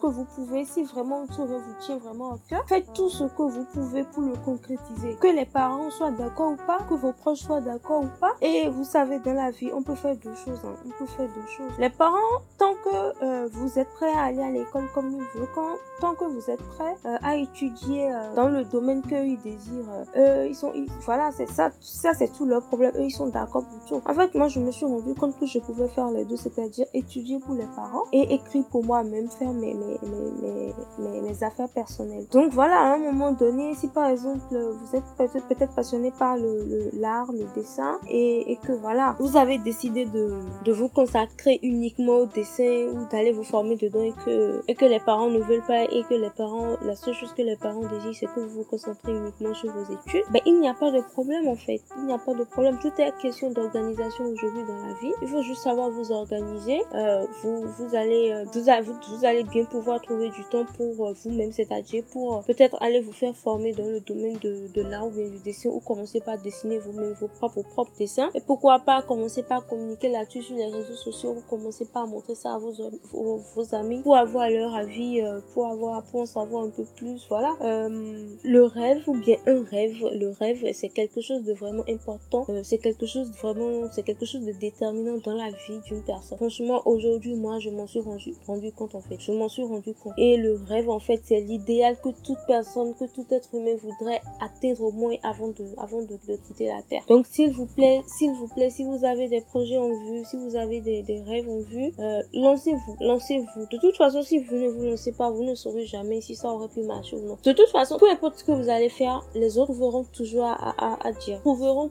que vous pouvez. Si vraiment ce rêve vous tient vraiment à cœur, faites tout ce que vous pouvez pour le concrétiser. Que les parents soient d'accord ou pas, que vos proches soient d'accord ou pas. Et vous savez, dans la vie, on peut faire deux choses. Hein. On peut faire deux choses. Les parents, tant que euh, vous êtes prêts à aller à l'école comme ils veulent, quand, tant que vous êtes prêts euh, à étudier dans le domaine qu'ils désirent, ils sont, voilà, c'est ça, ça c'est tout leur problème. Eux, ils sont d'accord pour tout. En fait, moi, je me suis rendu compte que je pouvais faire les deux, c'est-à-dire étudier pour les parents et écrire pour moi-même, faire mes, mes, mes, mes, mes, affaires personnelles. Donc voilà, à un moment donné, si par exemple, vous êtes peut-être peut-être passionné par le l'art, le, dessin, et, et que voilà, vous avez décidé de, de vous consacrer uniquement au dessin ou d'aller vous former dedans et que, et que les parents ne veulent pas et que les parents, la seule chose que les parents désirent, c'est que vous vous concentrez uniquement sur vos études, ben, il n'y a pas de problème en fait. Il n'y a pas de problème. Tout est question d'organisation aujourd'hui dans la vie. Il faut juste savoir vous organiser. Euh, vous, vous allez, euh, vous, allez bien pouvoir trouver du temps pour euh, vous-même, c'est-à-dire pour peut-être aller vous faire former dans le domaine de, de l'art ou du dessin ou commencer par dessiner vous-même vos propres, dessins. Et pourquoi pas commencer par communiquer là-dessus sur les réseaux sociaux ou commencer par montrer ça à vos, vos, amis pour avoir leur avis, pour avoir, pour en savoir un peu plus. Voilà. le rêve ou bien un rêve, le rêve, c'est quelque chose de vraiment important. Quelque chose vraiment, c'est quelque chose de déterminant dans la vie d'une personne. Franchement, aujourd'hui, moi, je m'en suis rendu, rendu compte en fait. Je m'en suis rendu compte. Et le rêve, en fait, c'est l'idéal que toute personne, que tout être humain voudrait atteindre au moins avant de, avant de, quitter la terre. Donc, s'il vous plaît, s'il vous plaît, si vous avez des projets en vue, si vous avez des, rêves en vue, euh, lancez-vous, lancez-vous. De toute façon, si vous ne vous lancez pas, vous ne saurez jamais si ça aurait pu marcher ou non. De toute façon, peu importe ce que vous allez faire, les autres verront toujours à, à, dire.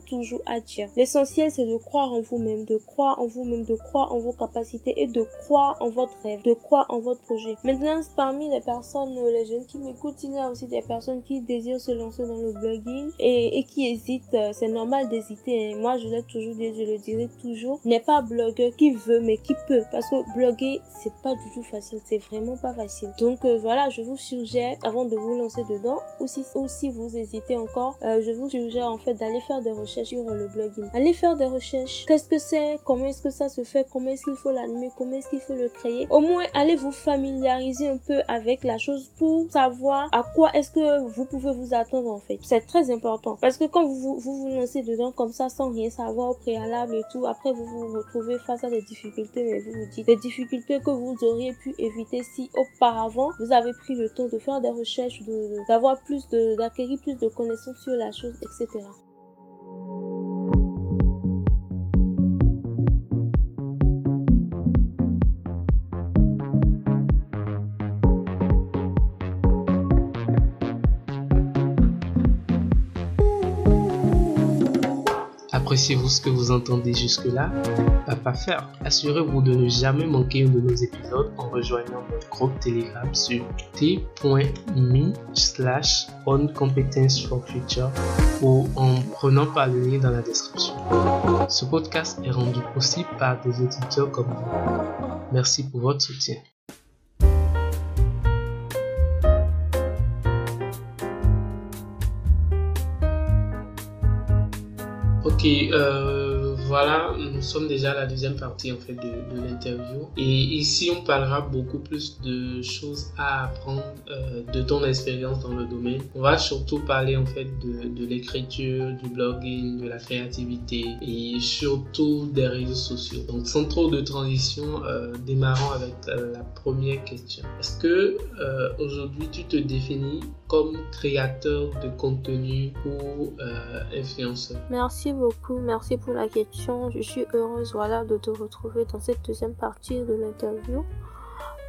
Toujours à dire. L'essentiel, c'est de croire en vous-même, de croire en vous-même, de croire en vos capacités et de croire en votre rêve, de croire en votre projet. Maintenant, parmi les personnes, les jeunes qui m'écoutent, il y a aussi des personnes qui désirent se lancer dans le blogging et, et qui hésitent. C'est normal d'hésiter. Hein. Moi, je l'ai toujours dit, je le dirai toujours. N'est pas blogueur qui veut, mais qui peut. Parce que bloguer, c'est pas du tout facile. C'est vraiment pas facile. Donc euh, voilà, je vous suggère, avant de vous lancer dedans, ou si, ou si vous hésitez encore, euh, je vous suggère en fait d'aller faire des recherches sur le blogging. Allez faire des recherches. Qu'est-ce que c'est? Comment est-ce que ça se fait? Comment est-ce qu'il faut l'animer? Comment est-ce qu'il faut le créer? Au moins, allez vous familiariser un peu avec la chose pour savoir à quoi est-ce que vous pouvez vous attendre en fait. C'est très important parce que quand vous, vous lancez dedans comme ça sans rien savoir au préalable et tout, après vous vous retrouvez face à des difficultés mais vous vous dites des difficultés que vous auriez pu éviter si auparavant vous avez pris le temps de faire des recherches, d'avoir d'acquérir plus de connaissances sur la chose, etc. Appréciez-vous ce que vous entendez jusque-là? Pas faire. Assurez-vous de ne jamais manquer un de nos épisodes en rejoignant notre groupe Telegram sur t.me slash on competence for future ou en prenant par le lien dans la description. Ce podcast est rendu possible par des auditeurs comme vous. Merci pour votre soutien. Ok, euh, voilà, nous sommes déjà à la deuxième partie en fait de, l'interview. Et ici, on parlera beaucoup plus de choses à apprendre euh, de ton expérience dans le domaine. On va surtout parler en fait de, l'écriture, du blogging, de la créativité et surtout des réseaux sociaux. Donc, sans trop de transition, euh, démarrons avec euh, la première question. Est-ce que aujourd'hui tu te définis comme créateur de contenu ou influenceur? Merci beaucoup, merci pour la question. Je suis heureuse voilà, de te retrouver dans cette deuxième partie de l'interview.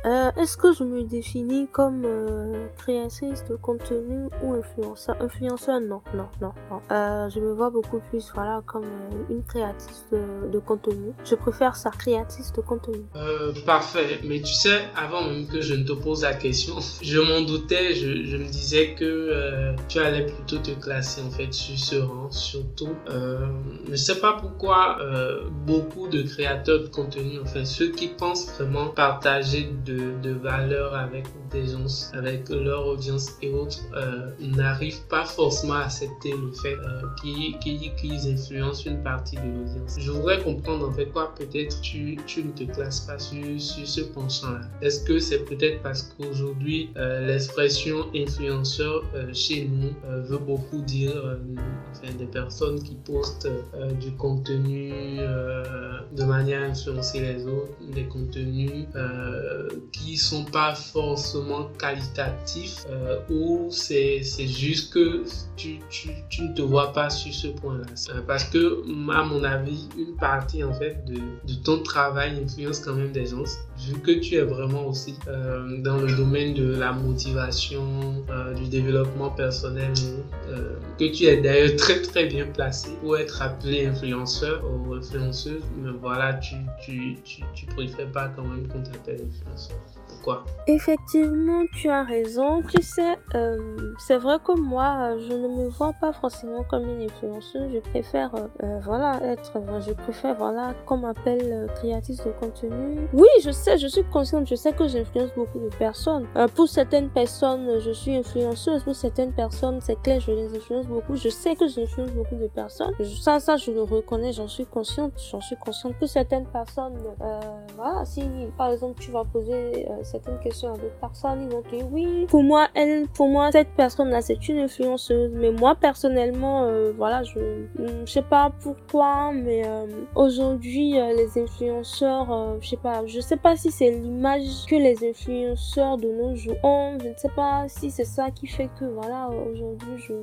Euh, Est-ce que je me définis comme euh, créatrice de contenu ou influenceur Influenceur, non, non, non, non. Euh, je me vois beaucoup plus, voilà, comme euh, une créatrice de, contenu. Je préfère ça, créatrice de contenu. Euh, parfait. Mais tu sais, avant même que je ne te pose la question, je m'en doutais. Je, je, me disais que euh, tu allais plutôt te classer en fait sur ce rang, surtout. je ne sais pas pourquoi beaucoup de créateurs de contenu, enfin ceux qui pensent vraiment partager de de, de valeur avec des gens, avec leur audience et autres, euh, n'arrivent pas forcément à accepter le fait euh, qu'ils qu influencent une partie de l'audience. Je voudrais comprendre en fait quoi peut-être tu, tu ne te classes pas sur, sur ce penchant-là. Est-ce que c'est peut-être parce qu'aujourd'hui euh, l'expression influenceur euh, chez nous euh, veut beaucoup dire euh, enfin, des personnes qui postent du contenu de manière à influencer les autres, des contenus qui sont pas forcément qualitatifs ou c'est juste que tu, tu, tu, ne te vois pas sur ce point-là. Parce que, à mon avis, une partie en fait de, de ton travail influence quand même des gens, vu que tu es vraiment aussi dans le domaine de la motivation, du développement personnel, que tu es d'ailleurs très très bien placé pour être appelé influenceur ou influenceuse, mais voilà, tu, tu, tu, tu préfères pas quand même qu'on t'appelle influenceur. Effectivement, tu as raison. Tu sais, euh, c'est vrai que moi, je ne me vois pas forcément comme une influenceuse. Je préfère, euh, euh, voilà, être, je préfère, voilà, qu'on m'appelle créatrice de contenu. Oui, je sais, je suis consciente, je sais que j'influence beaucoup de personnes. pour certaines personnes, je suis influenceuse. Pour certaines personnes, c'est clair, je les influence beaucoup. Je sais que j'influence beaucoup de personnes. Ça, ça, je le reconnais, j'en suis consciente. J'en suis consciente que certaines personnes, voilà, si par exemple tu vas poser certaines questions à d'autres personnes, ils vont dire oui. Pour moi, elle, pour moi, cette personne-là, c'est une influenceuse. Mais moi, personnellement, euh, voilà, je, je sais pas pourquoi, mais euh, aujourd'hui, euh, les influenceurs, je sais pas, je sais pas si c'est l'image que les influenceurs de nos jours ont. Je ne sais pas si c'est ça qui fait que, voilà, aujourd'hui, je,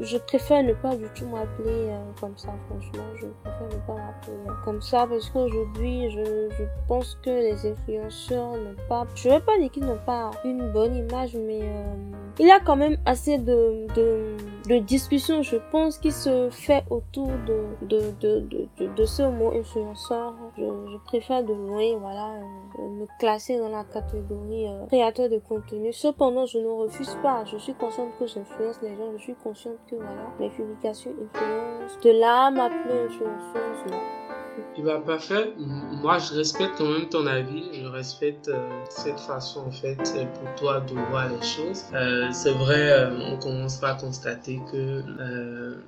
je préfère ne pas du tout m'appeler comme ça, franchement. Je préfère ne pas m'appeler comme ça parce qu'aujourd'hui, je, je pense que les influenceurs n'ont pas je vais pas dire qu'ils n'ont pas une bonne image, mais euh, il y a quand même assez de, de, de discussions, je pense, qui se fait autour de, de, de, de, de ce mot influenceur. Je, je préfère de loin, voilà, euh, me classer dans la catégorie euh, créateur de contenu. Cependant, je ne refuse pas. Je suis consciente que j'influence les gens. Je suis consciente que, voilà, mes publications influencent. De là, m'appeler influenceuse, non il va pas faire? Moi, je respecte quand même ton avis. Je respecte euh, cette façon, en fait, pour toi de voir les choses. Euh, c'est vrai, euh, on commence à constater que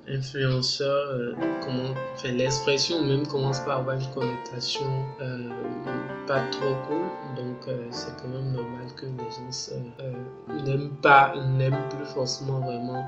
influenceur, comment, enfin, l'expression même commence par avoir une connotation pas trop cool. Donc, c'est quand même normal que les gens n'aiment pas, n'aiment plus forcément vraiment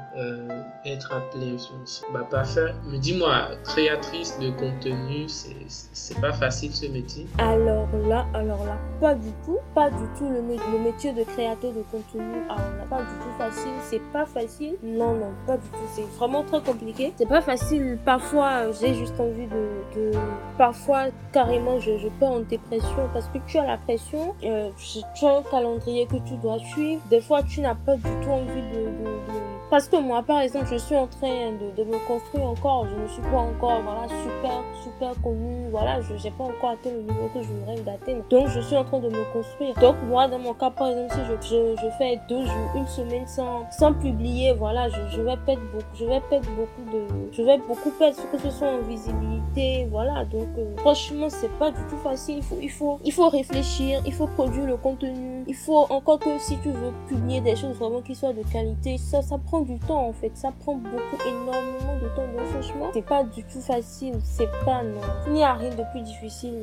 être appelés influenceur. Bah, pas faire. Mais dis-moi, créatrice de contenu, c'est pas facile ce métier Alors là, alors là, pas du tout, pas du tout le, métier de créateur de contenu. Alors là, pas du tout facile, c'est pas facile. Non, non, pas du tout. C'est vraiment très compliqué. C'est pas facile. Parfois, j'ai juste envie de, parfois carrément, je, je peux en dépression parce que tu as la pression. Euh, tu as un calendrier que tu dois suivre. Des fois, tu n'as pas du tout envie de, parce que moi, par exemple, je suis en train de, de me construire encore. Je ne suis pas encore, voilà, super, super connue. Voilà, je n'ai pas encore atteint le niveau que je me rêve d'atteindre. Donc, je suis en train de me construire. Donc, moi, dans mon cas, par exemple, si je, je, je fais deux jours, une semaine sans, sans publier, voilà, je, je vais perdre beaucoup, je vais perdre beaucoup de, je vais beaucoup perdre ce que ce soit en visibilité, voilà. Donc, euh, franchement, c'est pas du tout facile. Il faut, il faut, il faut réfléchir, il faut produire le contenu. Il faut, encore que si tu veux publier des choses vraiment qui soient de qualité, ça, ça prend du temps en fait. Ça prend beaucoup, énormément de temps. Donc franchement, c'est pas du tout facile. C'est pas non. Il n'y a rien de plus difficile.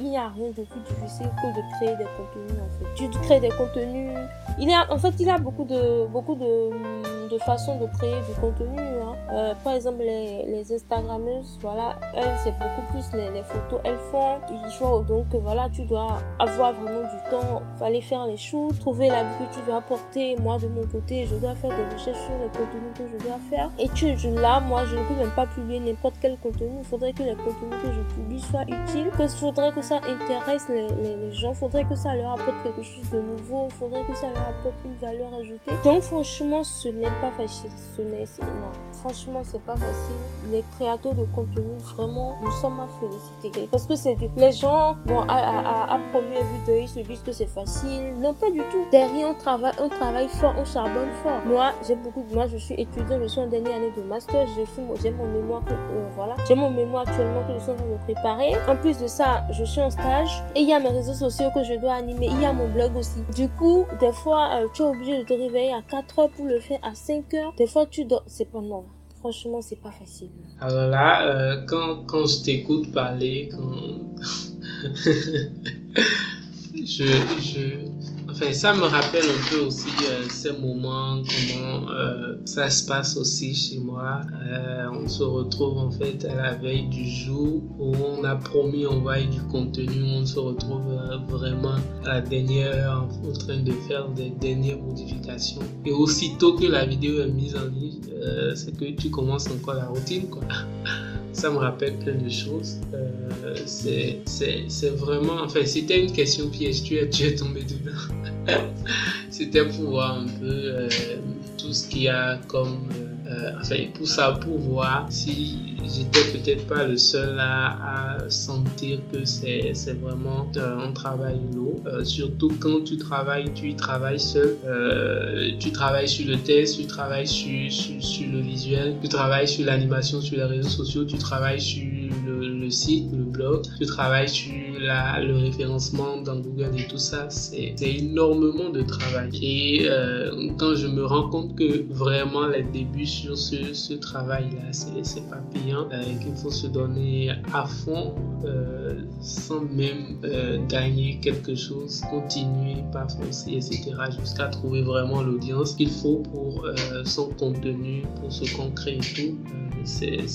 il n'y a rien de plus difficile que de créer des contenus en fait. Tu crées des contenus. Il y a, en fait, il a beaucoup de, beaucoup de, de façons de créer du contenu. Hein. Euh, par exemple, les, les Instagrammeuses, voilà, elles, c'est beaucoup plus les, photos. Elles font, il faut donc voilà, tu dois avoir vraiment du temps. Fallait faire les choux, trouver la vie que tu dois apporter. Moi, de mon côté, je dois faire des recherches les contenus que je dois faire. Et tu, là, moi, je ne peux même pas publier n'importe quel contenu. Il faudrait que les contenus que je publie soient utiles. Il faudrait que ça intéresse les, les, gens. Il faudrait que ça leur apporte quelque chose de nouveau. Faudrait que ça leur apporte une valeur ajoutée. Donc, franchement, ce n'est pas facile. Ce n'est, non. Franchement, c'est pas facile. Les créateurs de contenu, vraiment, nous sommes à féliciter. Parce que c'est les gens, bon, à, à, à première vue ils se disent que c'est facile. Non, pas du tout. Derrière, on travaille, on travaille fort, on charbonne fort. Moi, j'ai beaucoup moi, je suis étudiant, je suis en dernière année de master, j'ai mon mémoire, euh, voilà, j'ai mon mémoire actuellement que je suis en train de préparer. En plus de ça, je suis en stage et il y a mes réseaux sociaux que je dois animer, il y a mon blog aussi. Du coup, des fois, euh, tu es obligé de te réveiller à 4 heures pour le faire à 5 heures. Des fois, tu dors, c'est pas non. Franchement, c'est pas facile. Alors là, euh, quand, quand je t'écoute parler, quand... je, je, Enfin, ça me rappelle un peu aussi euh, ces moments, comment euh, ça se passe aussi chez moi. Euh, on se retrouve en fait à la veille du jour où on a promis envoyer du contenu, on se retrouve vraiment la dernière, en train de faire des dernières modifications. Et aussitôt que la vidéo est mise en ligne, c'est que tu commences encore la routine, quoi. Ça me rappelle plein de choses. Euh, c'est vraiment, enfin, c'était une question piège, tu es, tu es tombé dedans. c'était pour voir un peu euh, tout ce qu'il y a comme euh, enfin, pour ça, pour voir si j'étais peut-être pas le seul à, à sentir que c'est vraiment un travail lourd. Euh, surtout quand tu travailles, tu travailles seul. Euh, tu travailles sur le test, tu travailles sur, sur, sur le visuel, tu travailles sur l'animation sur les réseaux sociaux, tu travailles sur le, le site, le blog, tu travailles sur la, le référencement dans Google et tout ça. C'est énormément de travail. Et euh, quand je me rends compte que vraiment les débuts sur ce, ce travail-là, c'est pas payant, euh, qu'il faut se donner à fond euh, sans même euh, gagner quelque chose, continuer, pas foncer, etc. jusqu'à trouver vraiment l'audience qu'il faut pour son contenu, pour ce qu'on crée et tout. C'est,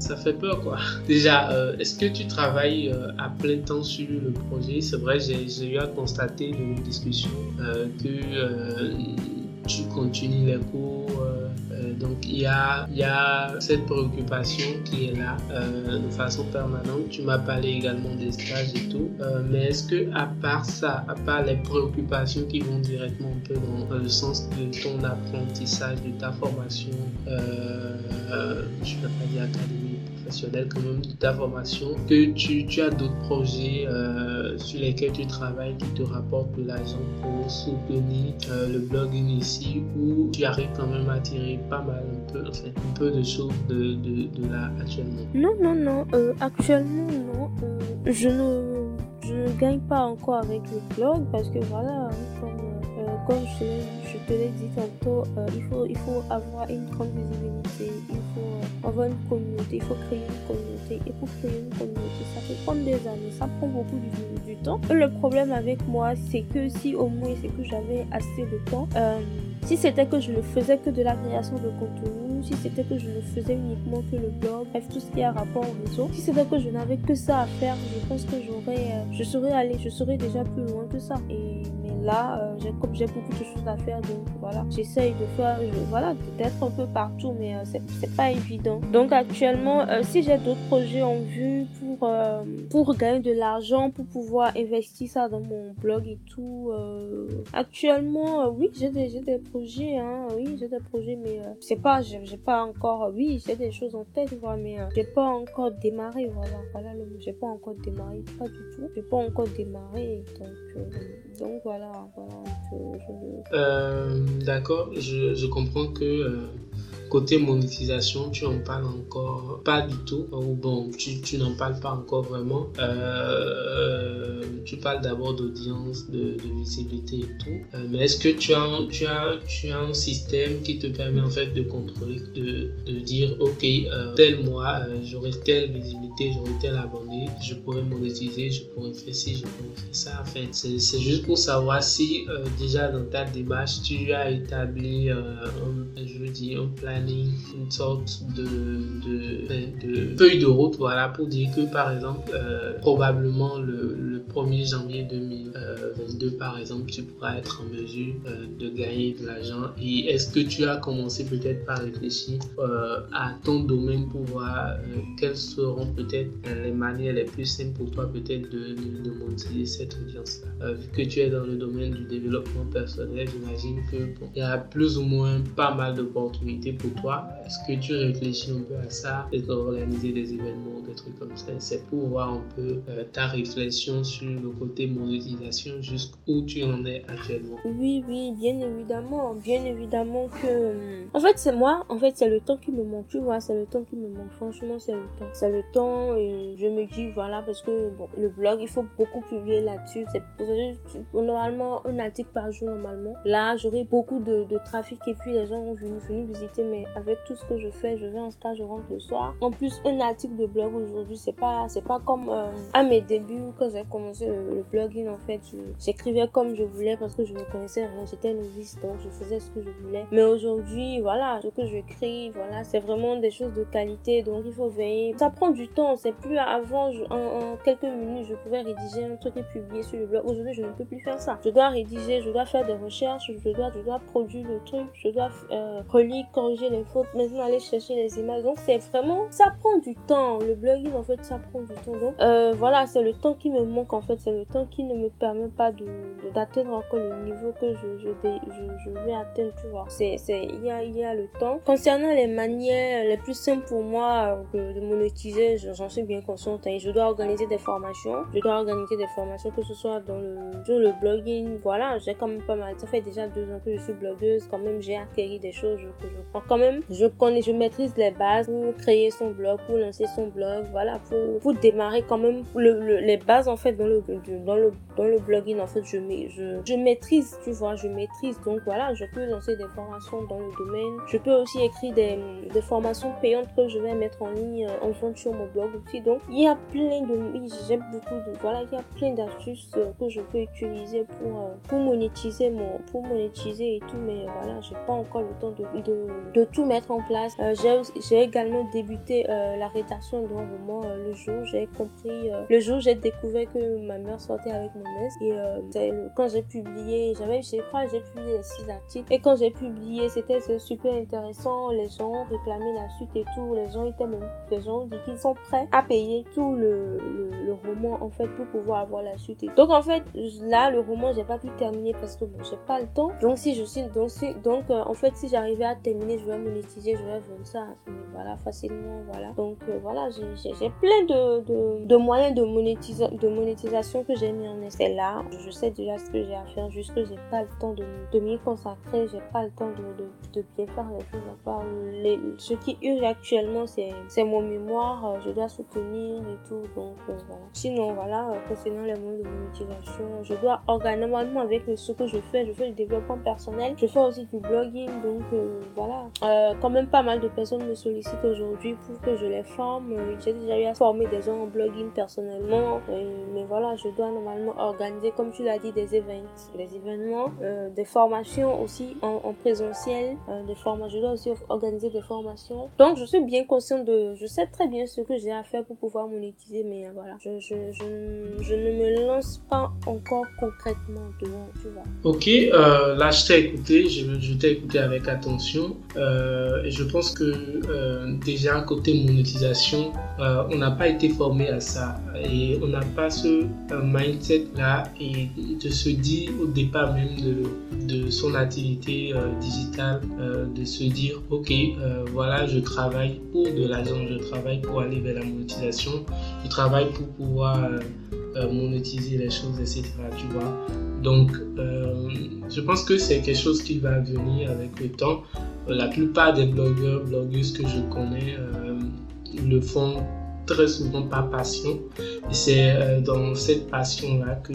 ça fait peur quoi. Déjà, est-ce que tu travailles à plein temps sur le projet? C'est vrai, j'ai, eu à constater de nos discussions que tu continues les cours. Donc il y a, y a cette préoccupation qui est là euh, de façon permanente. Tu m'as parlé également des stages et tout. Euh, mais est-ce que à part ça, à part les préoccupations qui vont directement un peu dans, le sens de ton apprentissage, de ta formation, euh, je ne vais pas dire académique, quand même, de ta formation, que tu, as d'autres projets euh, sur lesquels tu travailles qui te rapportent de l'argent pour soutenir euh, le blogging ici où tu arrives quand même à tirer pas mal un peu, un peu de choses de, de, de là actuellement. Non, non, non. euh, actuellement, non. Euh, je ne je ne gagne pas encore avec le blog parce que voilà, hein, comme, je, te l'ai dit tantôt, euh, il, faut, il faut avoir une grande visibilité, il faut euh, avoir une communauté, il faut créer une communauté. Et pour créer une communauté, ça peut prendre des années, ça prend beaucoup du, temps. Le problème avec moi, c'est que si au moins c'est que j'avais assez de temps, euh, si c'était que je ne faisais que de la création de contenu, si c'était que je ne faisais uniquement que le blog, bref, tout ce qui a rapport au réseau, si c'était que je n'avais que ça à faire, je pense que j'aurais, je serais allé, je serais déjà plus loin que ça. Là, euh, j'ai comme j'ai beaucoup de choses à faire, donc voilà, j'essaye de faire, je- voilà, d'être un peu partout, mais euh, c'est pas évident. Donc actuellement, euh, si j'ai d'autres projets en vue pour pour gagner de l'argent, pour pouvoir investir ça dans mon blog et tout, actuellement, oui, j'ai des des projets, hein, oui, j'ai des projets, mais c'est pas, j'ai pas encore, oui, j'ai des choses en tête, voilà, mais j'ai pas encore démarré, voilà, voilà j'ai pas encore démarré, pas du tout, j'ai pas encore démarré, donc donc voilà, je- Euh, D'accord, je, je comprends que euh, côté monétisation, tu en parles encore pas du tout, ou bon, tu, tu n'en parles pas encore vraiment. Euh, tu parles d'abord d'audience, de, visibilité et tout. Euh, mais est-ce que tu as, tu, as, tu as un système qui te permet en fait de contrôler, de, de dire, ok, euh, tel mois, j'aurai telle visibilité, j'aurai tel abonné, je pourrais monétiser, je pourrais faire ci, je pourrais faire ça. En fait, c'est juste pour savoir si déjà dans ta démarche, tu as établi, un, je veux dire, un une sorte de, feuille de route, voilà, pour dire que par exemple, euh, probablement le, le 1er janvier 2022, par exemple, tu pourras être en mesure euh, de gagner de l'argent. Et est-ce que tu as commencé peut-être par réfléchir euh, à ton domaine pour voir quelles seront peut-être les manières les plus simples pour toi peut-être de, de, monétiser cette audience-là? Euh, vu que tu es dans le domaine du développement personnel, j'imagine que il y a plus ou moins pas mal d'opportunités toi. Est-ce que tu réfléchis un peu à ça et organiser des événements, des trucs comme ça? C'est pour voir un peu euh, ta réflexion sur le côté monétisation jusqu'où tu en es actuellement. Oui, oui, bien évidemment, bien évidemment que... euh, En fait, c'est moi, en fait, c'est le temps qui me manque, tu vois, c'est le temps qui me manque, franchement, c'est le temps. C'est le temps, et je me dis, voilà, parce que, bon, le blog, il faut beaucoup publier là-dessus, c'est normalement un article par jour, normalement. Là, j'aurai beaucoup de, trafic, et puis les gens vont venir, visiter, avec tout ce que je fais. Je vais en stage, je rentre le soir. En plus, un article de blog aujourd'hui, c'est pas, c'est pas comme euh, à mes débuts quand j'ai commencé le, blogging. En fait, j'écrivais comme je voulais parce que je ne connaissais rien. J'étais novice, donc je faisais ce que je voulais. Mais aujourd'hui, voilà, ce que j'écris, voilà, c'est vraiment des choses de qualité. Donc il faut veiller. Ça prend du temps. C'est plus avant, en, quelques minutes, je pouvais rédiger un truc et publier sur le blog. Aujourd'hui, je ne peux plus faire ça. Je dois rédiger, je dois faire des recherches, je dois, je dois produire le truc, je dois euh, relire, corriger les fautes, maintenant aller chercher les images. Donc c'est vraiment, ça prend du temps. Le blogging, en fait, ça prend du temps. Donc euh, voilà, c'est le temps qui me manque en fait. C'est le temps qui ne me permet pas de d'atteindre encore le niveau que je, je, je, je vais atteindre, tu vois. C'est, c'est, il y a, il y a le temps. Concernant les manières les plus simples pour moi euh, de monétiser, j'en suis bien consciente. Hein. Je dois organiser des formations. Je dois organiser des formations, que ce soit dans le, sur le blogging. Voilà, j'ai quand même pas mal. Ça fait déjà deux ans que je suis blogueuse. Quand même, j'ai acquis des choses que je crois. Quand même, je connais, je maîtrise les bases pour créer son blog, pour lancer son blog. Voilà, pour, pour démarrer quand même le, les bases en fait dans le, dans le, dans le blogging. En fait, je, je, je maîtrise, tu vois, je maîtrise. Donc voilà, je peux lancer des formations dans le domaine. Je peux aussi écrire des, des formations payantes que je vais mettre en ligne euh, en vente sur mon blog aussi. Donc il y a plein de, j'aime beaucoup de, voilà, il y a plein d'astuces euh, que je peux utiliser pour, euh, pour monétiser mon, pour monétiser et tout. Mais voilà, j'ai pas encore le temps de, de, de tout mettre en place. j'ai également débuté la rédaction d'un roman le jour j'ai compris, le jour j'ai découvert que ma mère sortait avec mon ex et quand j'ai publié, j'avais, je crois, j'ai publié six articles et quand j'ai publié, c'était super intéressant. Les gens réclamaient la suite et tout. Les gens étaient même, les gens dit qu'ils sont prêts à payer tout le, roman en fait pour pouvoir avoir la suite. Donc en fait, là, le roman, j'ai pas pu terminer parce que bon, j'ai pas le temps. Donc si je suis, donc, donc euh, en fait, si j'arrivais à terminer, je vais monétiser, je vais vendre ça, voilà, facilement, voilà. Donc euh, voilà, j'ai plein de, de, de, moyens de, monétisa de monétisation que j'ai mis en essai là. Je sais déjà ce que j'ai à faire, juste que j'ai pas le temps de, de m'y consacrer, j'ai pas le temps de, de, bien faire les choses à part les, ce qui urge actuellement, c'est mon mémoire, euh, je dois soutenir et tout, donc voilà. Sinon, voilà, concernant les moyens de monétisation, je dois normalement avec ce que je fais, je fais du développement personnel, je fais aussi du blogging, donc euh, voilà. Euh, quand même pas mal de personnes me sollicitent aujourd'hui pour que je les forme. Euh, j'ai déjà eu à former des gens en blogging personnellement, mais voilà, je dois normalement organiser, comme tu l'as dit, des événements, des événements, des formations aussi en, présentiel, des formations. Je dois aussi organiser des formations. Donc je suis bien consciente de, je sais très bien ce que j'ai à faire pour pouvoir monétiser, mais voilà, je, ne me lance pas encore concrètement devant. Ok, euh, là je t'ai écouté, je, t'ai écouté avec attention euh, et je pense que euh, déjà côté monétisation, on n'a pas été formé à ça et on n'a pas ce mindset là et de se dire au départ même de, de son activité digitale, de se dire ok voilà je travaille pour de l'argent, je travaille pour aller vers la monétisation, je travaille pour pouvoir euh, monétiser les choses, etc. Tu vois. Donc, euh, je pense que c'est quelque chose qui va venir avec le temps. La plupart des blogueurs, blogueuses que je connais euh, le font très souvent par passion. Et c'est dans cette passion-là que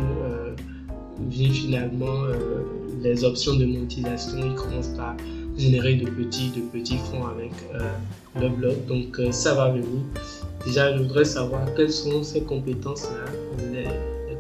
vient finalement les options de monétisation. Ils commencent par générer de petits, de petits fonds avec le blog. Donc, ça va venir. Déjà, je voudrais savoir quelles sont ces compétences-là, les,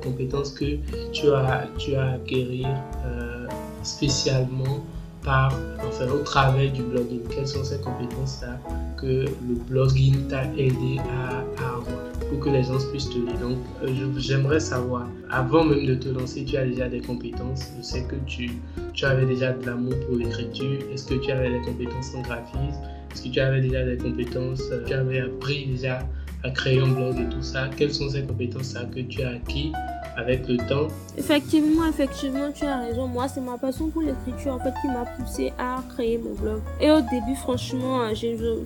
compétences que tu as, tu as acquérir euh, spécialement par, enfin, au travers du blogging. Quelles sont ces compétences-là que le blogging t'a aidé à, avoir pour que les gens puissent te lire. Donc, euh, j'aimerais savoir, avant même de te lancer, tu as déjà des compétences. Je sais que tu, tu avais déjà de l'amour pour l'écriture. Est-ce que tu avais des compétences en graphisme? Est-ce que tu avais déjà des compétences euh, Tu avais appris déjà à créer un blog et tout ça Quelles sont ces compétences-là que tu as acquis avec le temps? Effectivement, effectivement, tu as raison. Moi, c'est ma passion pour l'écriture en fait qui m'a poussé à créer mon blog. Et au début, franchement,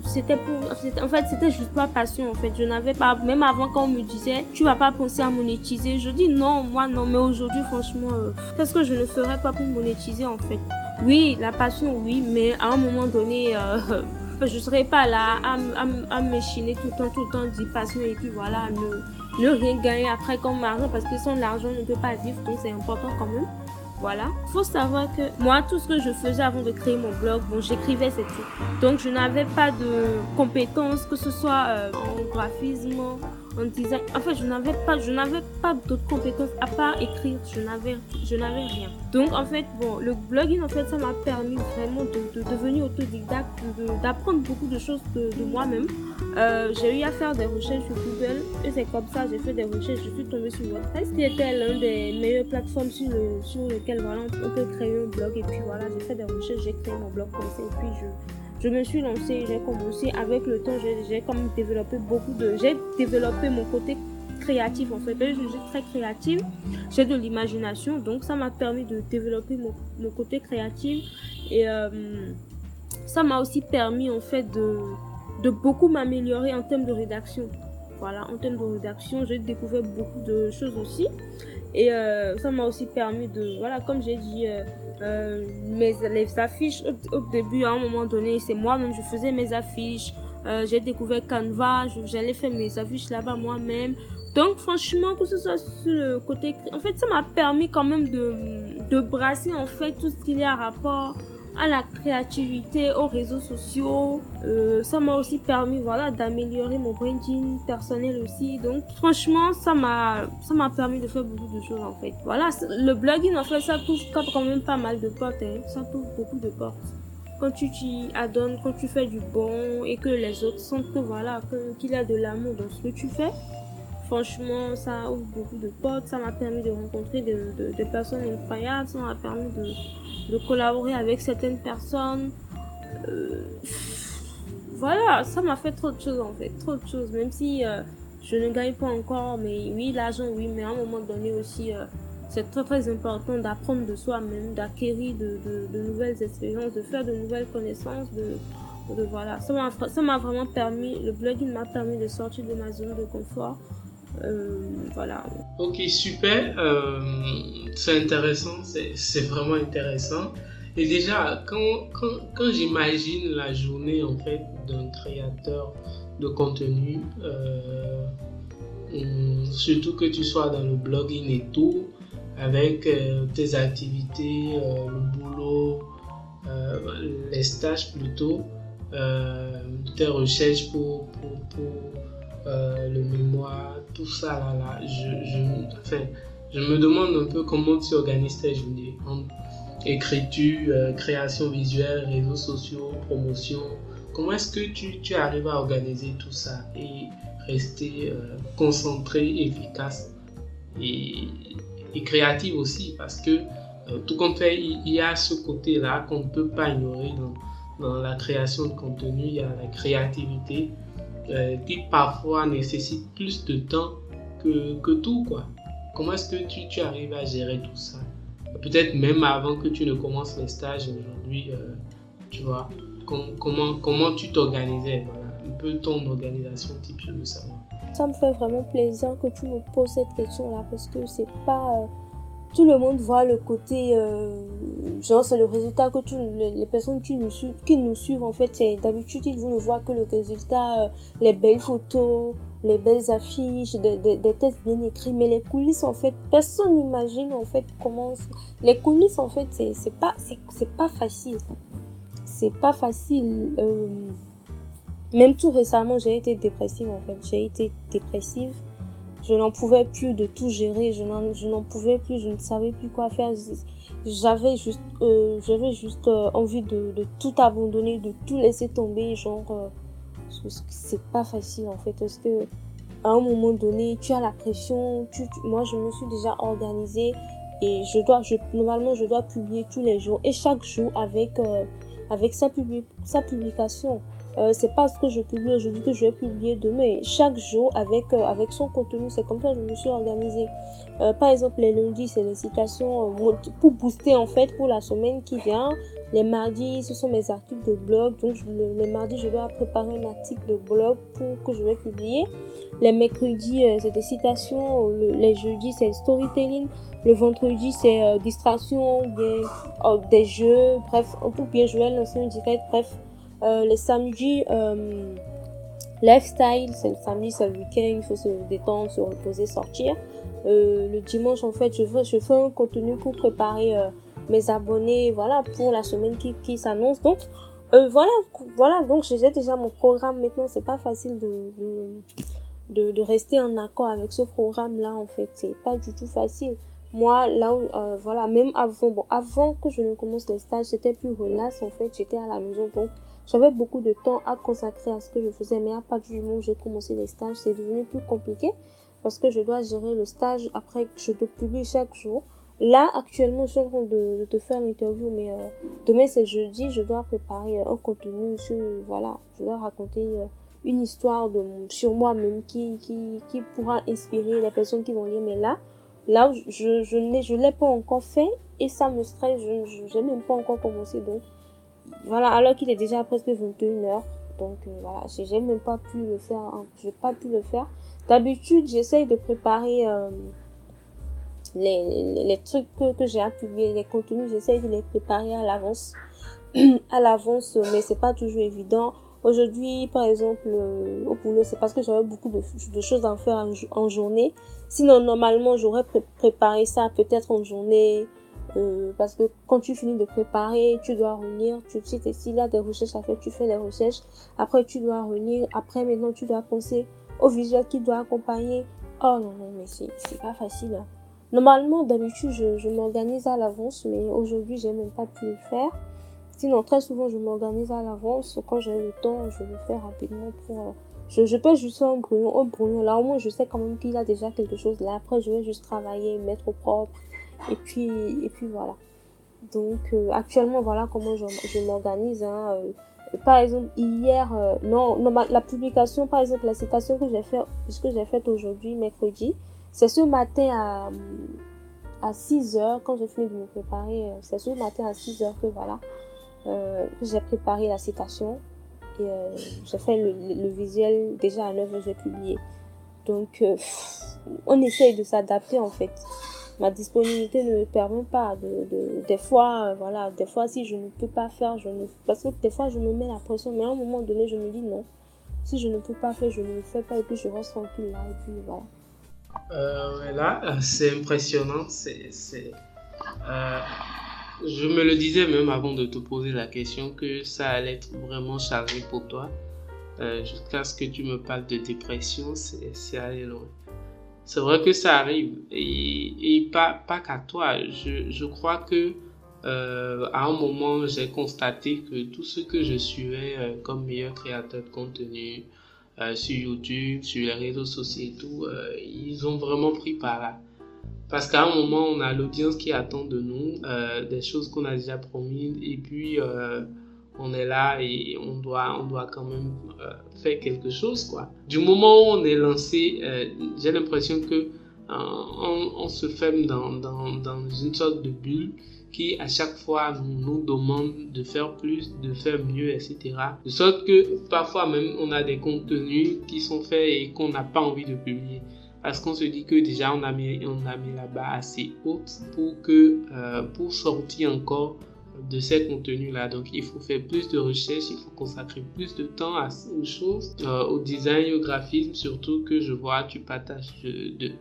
c'était pour, en fait, c'était juste ma passion en fait. Je n'avais pas, même avant quand on me disait, tu vas pas penser à monétiser. Je dis non, moi non. Mais aujourd'hui, franchement, euh, qu'est-ce que je ne ferais pas pour monétiser en fait? Oui, la passion, oui, mais à un moment donné. Euh, je ne serai pas là à, à, me chiner tout le temps, tout le temps, dire passion et puis voilà, ne, ne rien gagner après comme argent parce que sans l'argent, on ne peut pas vivre, donc c'est important quand même. Voilà. Faut savoir que moi, tout ce que je faisais avant de créer mon blog, bon, j'écrivais, c'est tout. Donc, je n'avais pas de compétences, que ce soit euh, en graphisme, en design. En fait, je n'avais pas, je n'avais pas d'autres compétences à part écrire. Je n'avais, je n'avais rien. Donc, en fait, bon, le blogging, en fait, ça m'a permis vraiment de, devenir autodidacte, d'apprendre beaucoup de choses de, moi-même. Euh, j'ai eu à faire des recherches sur Google et c'est comme ça, j'ai fait des recherches. Je suis tombée sur WordPress, qui était l'une des meilleures plateformes sur, le, sur lesquelles voilà, on peut créer un blog. Et puis voilà, j'ai fait des recherches, j'ai créé mon blog comme ça. Et puis, je, je me suis lancée, j'ai commencé avec le temps, j'ai comme développé beaucoup de, j'ai développé mon côté créatif en fait. Je suis très créative, j'ai de l'imagination, donc ça m'a permis de développer mon, côté créatif et euh, ça m'a aussi permis en fait de, de beaucoup m'améliorer en termes de rédaction. Voilà, en termes de rédaction, j'ai découvert beaucoup de choses aussi. Et euh, ça m'a aussi permis de, voilà, comme j'ai dit, euh, euh, mes, les affiches au, début, à un moment donné, c'est moi-même, je faisais mes affiches. j'ai découvert Canva, j'allais faire mes affiches là-bas moi-même. Donc franchement, que ce soit sur le côté... En fait, ça m'a permis quand même de, de brasser en fait tout ce qu'il y a à rapport à la créativité, aux réseaux sociaux. Euh, ça m'a aussi permis voilà, d'améliorer mon branding personnel aussi. Donc franchement, ça m'a permis de faire beaucoup de choses en fait. Voilà, le blogging en fait, ça touche quand même pas mal de portes. Hein. Ça touche beaucoup de portes. Quand tu t'y adonnes, quand tu fais du bon et que les autres sentent voilà, qu'il y a de l'amour dans ce que tu fais, franchement, ça ouvre beaucoup de portes. Ça m'a permis de rencontrer des personnes incroyables. Ça m'a permis de, de collaborer avec certaines personnes. Euh, voilà, ça m'a fait trop de choses en fait, trop de choses. Même si euh, je ne gagne pas encore, mais oui, l'argent, oui, mais à un moment donné aussi, euh, c'est très très important d'apprendre de soi-même, d'acquérir de, de, nouvelles expériences, de faire de nouvelles connaissances, de, de voilà. Ça m'a vraiment permis, le blogging m'a permis de sortir de ma zone de confort. Voilà. Ok, super. c'est intéressant, c'est vraiment intéressant. Et déjà, quand, quand, quand j'imagine la journée en fait d'un créateur de contenu, euh, surtout que tu sois dans le blogging et tout, avec euh, tes activités, euh, le boulot, les stages plutôt, tes recherches pour, pour, pour le mémoire, tout ça là, là je, je, enfin, je me demande un peu comment tu organises tes journées écriture, euh, création visuelle, réseaux sociaux, promotion? Comment est-ce que tu, tu, arrives à organiser tout ça et rester euh, concentré, efficace et, et créatif aussi? Parce que euh, tout compte fait, il y a ce côté-là qu'on ne peut pas ignorer dans, dans, la création de contenu. Il y a la créativité qui parfois nécessite plus de temps que, que tout. Quoi. Comment est-ce que tu, tu arrives à gérer tout ça? Peut-être même avant que tu ne commences les stages aujourd'hui, euh, tu vois, comment, comment tu t'organisais, un peu ton organisation je veux savoir. Ça me fait vraiment plaisir que tu me poses cette question-là parce que c'est pas. Euh, tout le monde voit le côté. Euh, genre, c'est le résultat que les, personnes qui nous, suivent, qui nous suivent, en fait, d'habitude, ils ne voient que le résultat, les belles photos, les belles affiches, des, textes bien écrits, mais les coulisses, en fait, personne n'imagine, en fait, comment... Les coulisses, en fait, c'est pas, c'est pas facile. C'est pas facile. Euh, même tout récemment, j'ai été dépressive, en fait. J'ai été dépressive. Je n'en pouvais plus de tout gérer. Je n'en pouvais plus. Je ne savais plus quoi faire. J'avais juste, euh, j'avais juste euh, envie de, tout abandonner, de tout laisser tomber, genre c'est pas facile en fait parce que à un moment donné tu as la pression moi je me suis déjà organisée et je dois normalement je dois publier tous les jours et chaque jour avec euh, avec sa, sa publication euh, c'est pas ce que je publie aujourd'hui que je vais publier demain chaque jour avec euh, avec son contenu c'est comme ça que je me suis organisée par exemple les lundis c'est les citations pour booster en fait pour la semaine qui vient les mardis, ce sont mes articles de blog. Donc, le, les mardis, je dois préparer un article de blog pour que je vais publier. Les mercredis, euh, c'est des citations. les jeudis, c'est storytelling. Le vendredi, c'est euh, distraction, des, oh, des jeux. Bref, peut bien jouer, lancer un direct. Bref, euh, les samedis, lifestyle, c'est le samedi, c'est le week-end. Il faut se détendre, se reposer, sortir. le dimanche, en fait, je fais, je fais un contenu pour préparer mes abonnés, voilà, pour la semaine qui, qui s'annonce. Donc, voilà, voilà, donc j'ai déjà mon programme maintenant. C'est pas facile de, de, de, rester en accord avec ce programme-là, en fait. C'est pas du tout facile. Moi, là où, euh, voilà, même avant, bon, avant que je ne commence les stages, c'était plus relax, en fait. J'étais à la maison, donc j'avais beaucoup de temps à consacrer à ce que je faisais. Mais à partir du moment où j'ai commencé les stages, c'est devenu plus compliqué parce que je dois gérer le stage après que je te publie chaque jour. Là, actuellement, je suis en train de, de faire l'interview, mais euh, demain c'est jeudi, je dois préparer un contenu sur, voilà, je dois raconter euh, une histoire de, sur moi-même qui, qui, qui pourra inspirer les personnes qui vont lire. Mais là, là, je, je je l'ai pas encore fait et ça me stresse, je n'ai même pas encore commencé. Donc, voilà, alors qu'il est déjà presque 21h. Donc, euh, voilà, j'ai même pas pu le faire, hein, j'ai pas pu le faire. D'habitude, j'essaye de préparer euh, les, les, trucs que, que j'ai à publier, les contenus, j'essaye de les préparer à l'avance. à l'avance, mais c'est pas toujours évident. Aujourd'hui, par exemple, euh, au boulot, c'est parce que j'avais beaucoup de, de, choses à faire en, journée. Sinon, normalement, j'aurais préparé ça peut-être en journée. Parce que quand tu finis de préparer, tu dois relire. Tu sais, s'il y a des recherches à faire, tu fais les recherches. Après, tu dois relire. Après, maintenant, tu dois penser au visuel qui doit accompagner. Oh non, non, mais c'est pas facile. Hein. Normalement, d'habitude, je, je m'organise à l'avance, mais aujourd'hui, j'ai même pas pu le faire. Sinon, très souvent, je m'organise à l'avance. Quand j'ai le temps, je le fais rapidement pour... Euh, je, je peux juste faire un brouillon, un brouillon. Là, au moins, je sais quand même qu'il y a déjà quelque chose là. Après, je vais juste travailler, mettre au propre. Et puis, et puis voilà. Donc, euh, actuellement, voilà comment je, m'organise. Hein. Euh, par exemple, hier, non, non la publication, par exemple, la citation que j'ai fait, que faite aujourd'hui, mercredi, c'est ce matin à, à 6 heures, quand j'ai fini de me préparer, c'est ce matin à 6 heures que voilà, euh, j'ai préparé la citation et euh, j'ai fait le, visuel déjà à 9 heures, j'ai publié. Donc, euh, on essaye de s'adapter en fait. Ma disponibilité ne me permet pas de, de des fois, voilà, des fois si je ne peux pas faire, je ne, parce que des fois je me mets la pression, mais à un moment donné je me dis non. Si je ne peux pas faire, je ne le fais pas et puis je reste tranquille là et puis voilà. Euh, là, c'est impressionnant, c'est, je me le disais même avant de te poser la question que ça allait être vraiment chargé pour toi. Euh, jusqu'à ce que tu me parles de dépression, c'est aller loin. C'est vrai que ça arrive et, pas, pas qu'à toi. Je, je, crois que euh, à un moment, j'ai constaté que tout ce que je suivais euh, comme meilleur créateur de contenu euh, sur YouTube, sur les réseaux sociaux et tout, ils ont vraiment pris par là. Parce qu'à un moment, on a l'audience qui attend de nous des choses qu'on a déjà promises et puis on est là et on doit, on doit quand même euh, faire quelque chose. Quoi. Du moment où on est lancé, euh, j'ai l'impression que euh, on, se ferme dans, une sorte de bulle qui à chaque fois nous, demande de faire plus, de faire mieux, etc. De sorte que parfois même on a des contenus qui sont faits et qu'on n'a pas envie de publier parce qu'on se dit que déjà on a mis, on a mis la barre assez haute pour que pour sortir encore de ces contenus là donc il faut faire plus de recherches il faut consacrer plus de temps à, aux choses euh, au design au graphisme surtout que je vois tu partages de,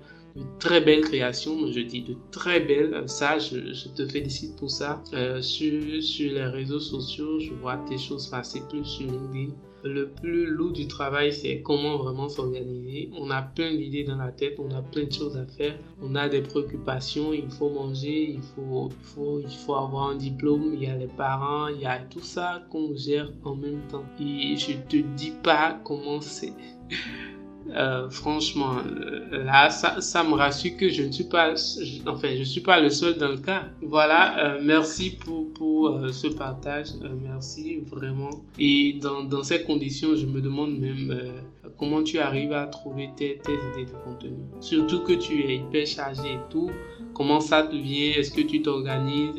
très belles créations. Je dis de très belles. Ça je, je te félicite pour ça. Euh, sur, sur les réseaux sociaux je vois tes choses passer plus sur LinkedIn le plus lourd du travail, c'est comment vraiment s'organiser. On a plein d'idées dans la tête, on a plein de choses à faire, on a des préoccupations, il faut manger, il faut, il faut, il faut avoir un diplôme, il y a les parents, il y a tout ça qu'on gère en même temps. Et je te dis pas comment c'est. Euh, franchement, euh, là, ça, ça, me rassure que je ne suis pas, enfin, je suis pas le seul dans le cas. Voilà, euh, merci pour, pour ce partage, merci vraiment. Et dans, dans, ces conditions, je me demande même comment tu arrives à trouver tes, tes, idées de contenu. Surtout que tu es hyper chargé et tout. Comment ça te vient Est-ce que tu t'organises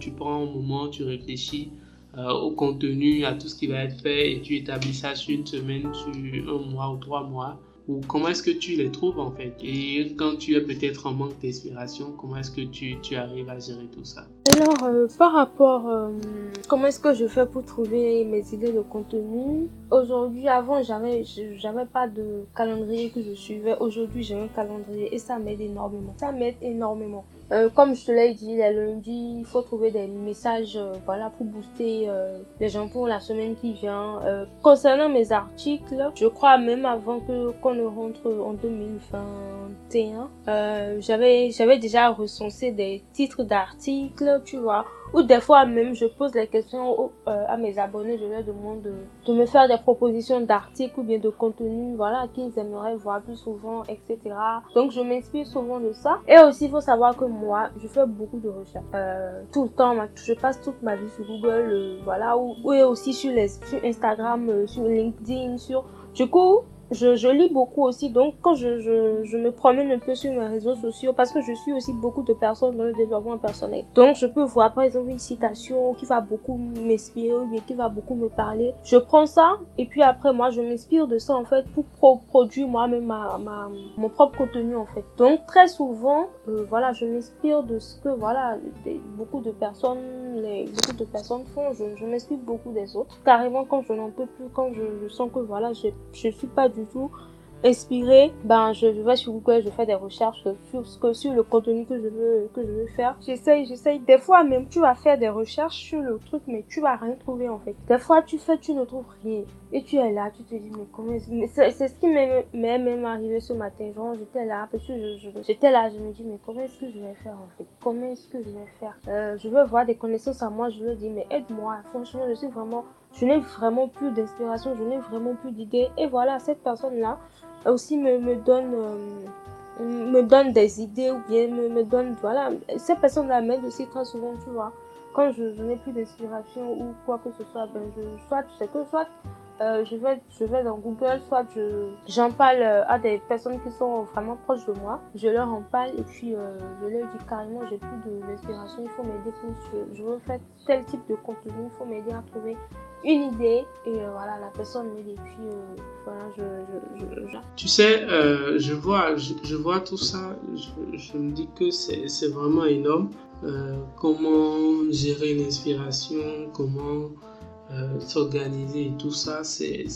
tu prends un moment, tu réfléchis? Euh, au contenu, à tout ce qui va être fait et tu établis ça sur une semaine, sur un mois ou trois mois. ou comment est-ce que tu les trouves en fait? Et quand tu es peut-être en manque d'inspiration, comment est-ce que tu, tu, arrives à gérer tout ça? Alors, euh, par rapport, euh, comment est-ce que je fais pour trouver mes idées de contenu? Aujourd'hui, avant, j'avais, j'avais pas de calendrier que je suivais. Aujourd'hui, j'ai un calendrier et ça m'aide énormément. Ça m'aide énormément. Euh, comme je te l'ai dit, les lundis, il faut trouver des messages euh, voilà, pour booster euh, les gens pour la semaine qui vient. Euh, concernant mes articles, je crois même avant que qu'on ne rentre en 2021, j'avais j'avais déjà recensé des titres d'articles, tu vois, ou des fois même, je pose les questions euh, à mes abonnés, je leur demande de, me faire des propositions d'articles ou bien de contenu, voilà, qu'ils aimeraient voir plus souvent, etc. Donc je m'inspire souvent de ça. Et aussi, il faut savoir que moi, je fais beaucoup de recherches. Euh, tout le temps, je passe toute ma vie sur Google, euh, voilà, ou, ou aussi sur, les, sur Instagram, sur LinkedIn, sur... Du coup, je, je, lis beaucoup aussi, donc quand je, je, je, me promène un peu sur mes réseaux sociaux, parce que je suis aussi beaucoup de personnes dans le développement personnel. Donc je peux voir par exemple une citation qui va beaucoup m'inspirer ou qui va beaucoup me parler. Je prends ça et puis après moi je m'inspire de ça en fait pour pro produire moi-même ma, ma, mon propre contenu en fait. Donc très souvent, euh, voilà, je m'inspire de ce que voilà beaucoup de personnes, les, beaucoup de personnes font. Je, je m'inspire beaucoup des autres. Carrément quand je n'en peux plus, quand je, je sens que voilà, je, je suis pas du tout inspiré, ben je, vais sur Google, je fais des recherches sur ce que sur le contenu que je veux que je veux faire. J'essaye, j'essaye. Des fois même tu vas faire des recherches sur le truc, mais tu vas rien trouver en fait. Des fois tu fais, tu ne trouves rien. Et tu es là, tu te dis mais comment c'est ce qui m'est même arrivé ce matin. Genre j'étais là, parce que j'étais là, je me dis mais comment est-ce que je vais faire en fait? Comment est-ce que je vais faire? Euh, Je veux voir des connaissances à moi. Je veux dire mais aide-moi. Franchement je suis vraiment je n'ai vraiment plus d'inspiration, je n'ai vraiment plus d'idées. Et voilà, cette personne-là aussi me, me donne... Euh, me donne des idées ou bien me, me donne voilà. Cette personne là m'aide aussi très souvent tu vois. Quand je, n'ai plus d'inspiration ou quoi que ce soit ben je soit sais que soit euh, je vais je vais dans Google soit je j'en parle à des personnes qui sont vraiment proches de moi. Je leur en parle et puis euh, je leur dis carrément j'ai plus d'inspiration il faut m'aider je, je veux faire tel type de contenu il faut m'aider à trouver une idée et euh, voilà la personne me dit puis euh, voilà je, tu sais euh, je vois tout ça je, me dis que c'est vraiment énorme comment gérer l'inspiration comment s'organiser et tout ça c'est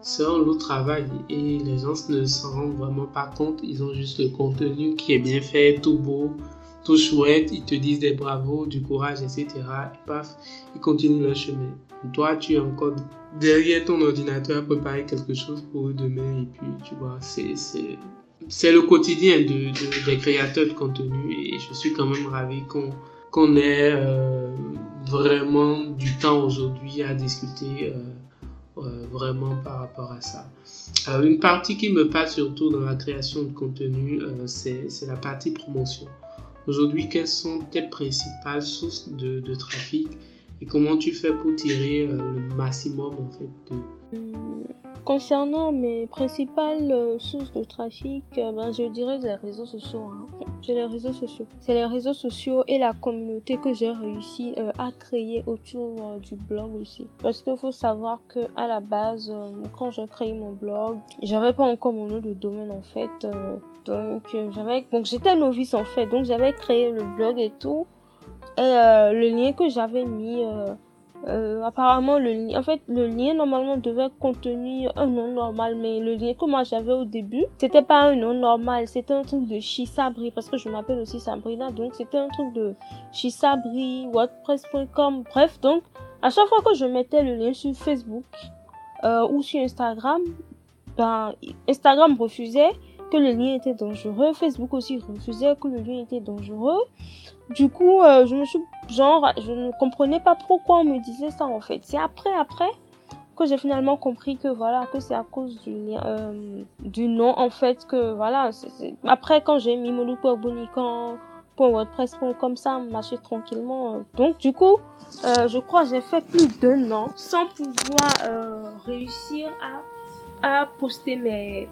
c'est un lourd travail et les gens ne s'en rendent vraiment pas compte. Ils ont juste le contenu qui est bien fait tout beau tout chouette, ils te disent des bravos, du courage, etc. Et paf, ils continuent leur chemin. Toi, tu es encore derrière ton ordinateur à préparer quelque chose pour demain. Et puis, tu vois, c'est, le quotidien de, des créateurs de contenu. Et je suis quand même ravi qu'on, qu'on ait euh, vraiment du temps aujourd'hui à discuter. Euh, euh, vraiment par rapport à ça. une partie qui me passe surtout dans la création de contenu, c'est, c'est la partie promotion. Aujourd'hui, quelles sont tes principales sources de, trafic et comment tu fais pour tirer euh, le maximum en fait de... Concernant mes principales euh, sources de trafic, euh, ben, je dirais les réseaux sociaux. Hein. C'est les réseaux sociaux. C'est les réseaux sociaux et la communauté que j'ai réussi à créer autour du blog aussi. Parce qu'il faut savoir que à la base, quand j'ai créé mon blog, j'avais pas encore mon nom de domaine en fait. Donc j'avais, donc j'étais novice en fait. Donc j'avais créé le blog et tout. Et euh, le lien que j'avais mis, euh, euh, apparemment, le lien, en fait, le lien normalement devait contenir un nom normal, mais le lien que moi j'avais au début, c'était pas un nom normal, c'était un truc de Chisabri, parce que je m'appelle aussi Sabrina, donc c'était un truc de Chisabri, WordPress.com, bref, donc à chaque fois que je mettais le lien sur Facebook ou sur Instagram, ben, Instagram refusait que le lien était dangereux, Facebook aussi refusait que le lien était dangereux. Du coup, euh, je me suis genre, je ne comprenais pas pourquoi on me disait ça en fait. C'est après, après que j'ai finalement compris que voilà, que c'est à cause du euh, du nom en fait que voilà. Après quand j'ai mis mon WordPress.com ça marchait tranquillement. Donc du coup, euh, je crois j'ai fait plus d'un an sans pouvoir euh, réussir à, à poster mes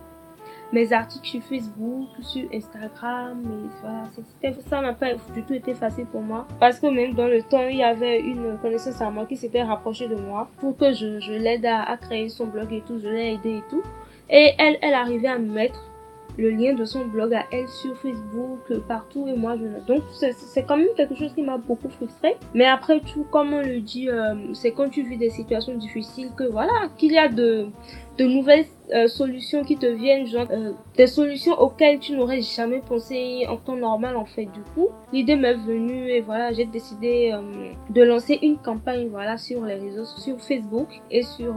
mes articles sur Facebook, sur Instagram, et voilà, ça n'a pas du tout été facile pour moi. Parce que même dans le temps, il y avait une connaissance à moi qui s'était rapprochée de moi pour que je, l'aide à, créer son blog et tout, je l'ai aidé et tout. Et elle, elle arrivait à mettre le lien de son blog à elle sur Facebook, euh, partout, et moi je... Donc c'est quand même quelque chose qui m'a beaucoup frustrée. Mais après tout, comme on le dit, euh, c'est quand tu vis des situations difficiles que voilà, qu'il y a de, de nouvelles euh, solutions qui te viennent, genre des solutions auxquelles tu n'aurais jamais pensé en temps normal en fait. Du coup, l'idée m'est venue et voilà, j'ai décidé de lancer une campagne voilà sur les réseaux, sur Facebook et sur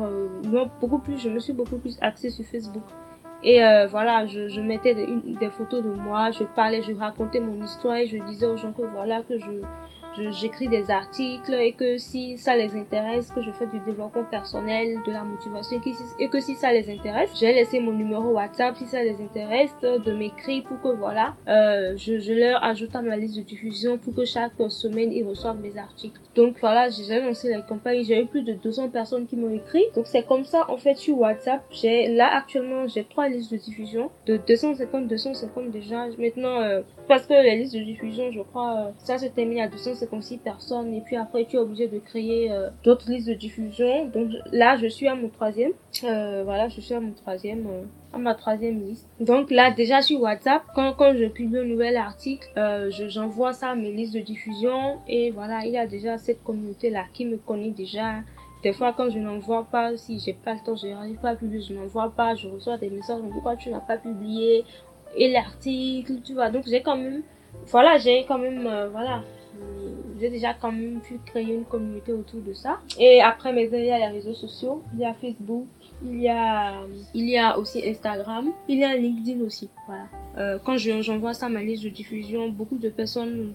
beaucoup plus, je me suis beaucoup plus axée sur Facebook. Et euh, voilà, je, mettais des, des, photos de moi, je parlais, je racontais mon histoire et je disais aux gens que voilà, que je, j'écris des articles et que si ça les intéresse, que je fais du développement personnel, de la motivation et que si ça les intéresse, j'ai laissé mon numéro WhatsApp si ça les intéresse de m'écrire pour que voilà, euh, je, je, leur ajoute à ma liste de diffusion pour que chaque semaine ils reçoivent mes articles. Donc voilà, j'ai lancé la campagne, j'ai eu plus de 200 personnes qui m'ont écrit. Donc c'est comme ça en fait sur WhatsApp, j'ai là actuellement j'ai trois listes de diffusion de 250 250 déjà. Maintenant euh, parce que les listes de diffusion, je crois euh, ça se termine à 250 personnes et puis après tu es obligé de créer euh, d'autres listes de diffusion. Donc là, je suis à mon troisième. Euh, voilà, je suis à mon troisième, euh, à ma troisième liste. Donc là, déjà sur WhatsApp, quand, quand je publie un nouvel article, j'envoie ça à mes listes de diffusion et voilà, il y a déjà cette communauté là qui me connaît déjà. Des fois, quand je n'en vois pas, si j'ai pas le temps, je n'arrive pas à publier, je n'en vois pas, je reçois des messages, pourquoi tu n'as pas publié et l'article, tu vois. Donc j'ai quand même, voilà, j'ai quand même, voilà, j'ai déjà quand même pu créer une communauté autour de ça. Et après, mais il y a les réseaux sociaux, il y a Facebook, il y a, il y a aussi Instagram, il y a LinkedIn aussi. Voilà. Euh, quand j'envoie ça à ma liste de diffusion, beaucoup de personnes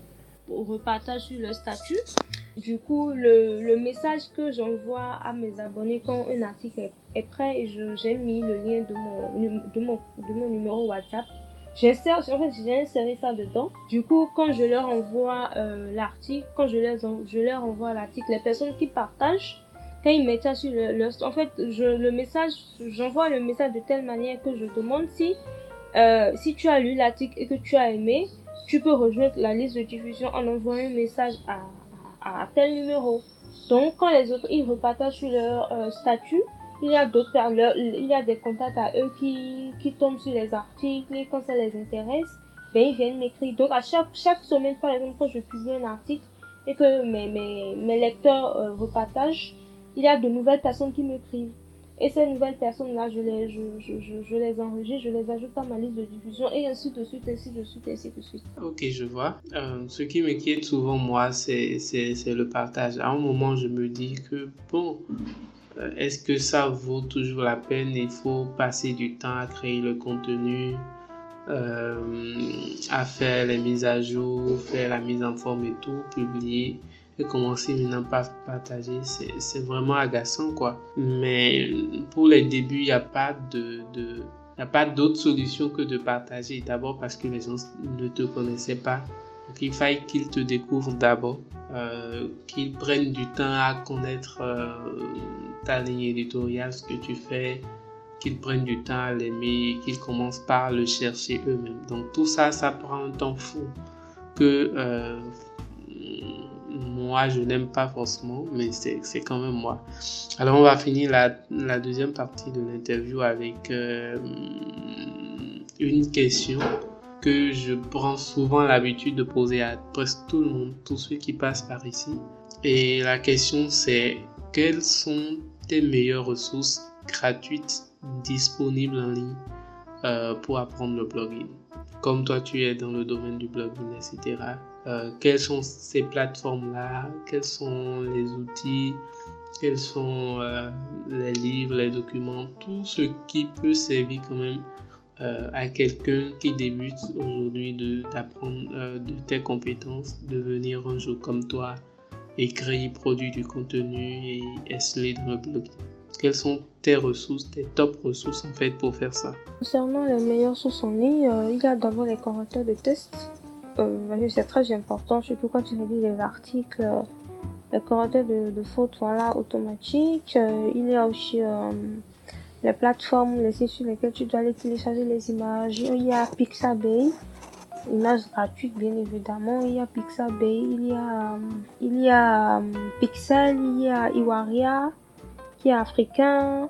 repartagent sur leur statut. Du coup, le, le message que j'envoie à mes abonnés quand un article est, est prêt, j'ai mis le lien de mon, de mon, de mon numéro WhatsApp J'insère, en fait, j'ai inséré ça dedans. Du coup, quand je leur envoie euh, l'article, quand je, les je leur envoie l'article, les personnes qui partagent, quand ils mettent ça sur le, en fait, le message, j'envoie le message de telle manière que je demande si, euh, si tu as lu l'article et que tu as aimé, tu peux rejoindre la liste de diffusion en envoyant un message à, à, tel numéro. Donc, quand les autres, ils repartagent sur leur euh, statut, il y a d'autres il y a des contacts à eux qui, qui tombent sur les articles et quand ça les intéresse, ben ils viennent m'écrire. Donc à chaque, chaque semaine, par exemple, quand je publie un article et que mes, mes, lecteurs euh, repartagent, il y a de nouvelles personnes qui m'écrivent. Et ces nouvelles personnes-là, je les, je, je, je, les enregistre, je les ajoute à ma liste de diffusion et ainsi de suite, ainsi de suite, ainsi de suite. Ok, je vois. Euh, ce qui m'inquiète souvent, moi, c'est le partage. À un moment, je me dis que, bon, est-ce que ça vaut toujours la peine? Il faut passer du temps à créer le contenu, euh, à faire les mises à jour, faire la mise en forme et tout, publier et commencer maintenant par partager. C'est vraiment agaçant quoi. Mais pour les débuts, il n'y a pas de a pas d'autre solution que de partager. D'abord parce que les gens ne te connaissaient pas. Donc il faille qu'ils te découvrent d'abord, euh, qu'ils prennent du temps à connaître ta ligne éditoriale, ce que tu fais, qu'ils prennent du temps à l'aimer, qu'ils commencent par le chercher eux-mêmes. Donc tout ça, ça prend un temps fou que euh, moi, je n'aime pas forcément, mais c'est quand même moi. Alors on va finir la, la deuxième partie de l'interview avec euh, une question que je prends souvent l'habitude de poser à presque tout le monde, tous ceux qui passent par ici. Et la question c'est quels sont meilleures ressources gratuites disponibles en ligne euh, pour apprendre le blogging. Comme toi, tu es dans le domaine du blogging, etc. Euh, quelles sont ces plateformes-là? Quels sont les outils? Quels sont euh, les livres, les documents? Tout ce qui peut servir quand même à quelqu'un qui débute aujourd'hui d'apprendre de, tes compétences, de devenir un jour comme toi écrit, produit du contenu et exceller dans le. Quelles sont tes ressources, tes top ressources en fait pour faire ça? Concernant les meilleures sources en ligne, euh, il y a d'abord les correcteurs de tests. Euh, c'est très important, surtout quand tu lis les articles. Euh, les correcteurs de, de fautes voilà, automatiques. il y a aussi les plateformes, les sites sur lesquels tu dois aller télécharger les images. Il y a Pixabay images gratuites bien évidemment. Il y a Pixabay, il y a, il y a euh, Pixel, il y a Iwaria, qui est africain.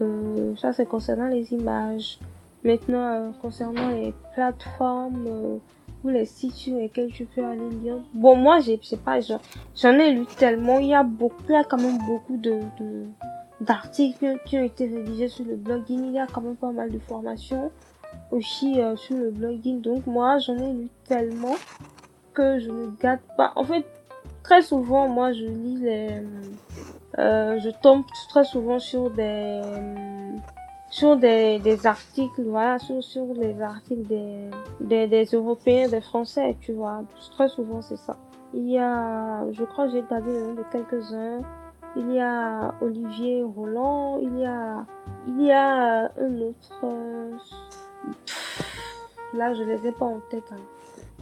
Euh, ça, c'est concernant les images. Maintenant, euh, concernant les plateformes euh, ou les sites sur lesquels tu peux aller lire. Bon, moi, j'ai, sais pas, j'en ai lu tellement. Il y a beaucoup, il y a quand même beaucoup de, de d'articles qui ont été rédigés sur le blogging. Il y a quand même pas mal de formations aussi euh, sur le blogging. Donc moi, j'en ai lu tellement que je ne gâte pas. En fait, très souvent, moi, je lis les... Euh, je tombe très souvent sur des... sur des, des articles, voilà, sur, sur les articles des, des, des Européens, des Français, tu vois. Très souvent, c'est ça. Il y a, je crois j'ai gardé de quelques-uns il y a Olivier Roland, il y a, il y a un autre. Euh, là, je les ai pas en tête. Hein.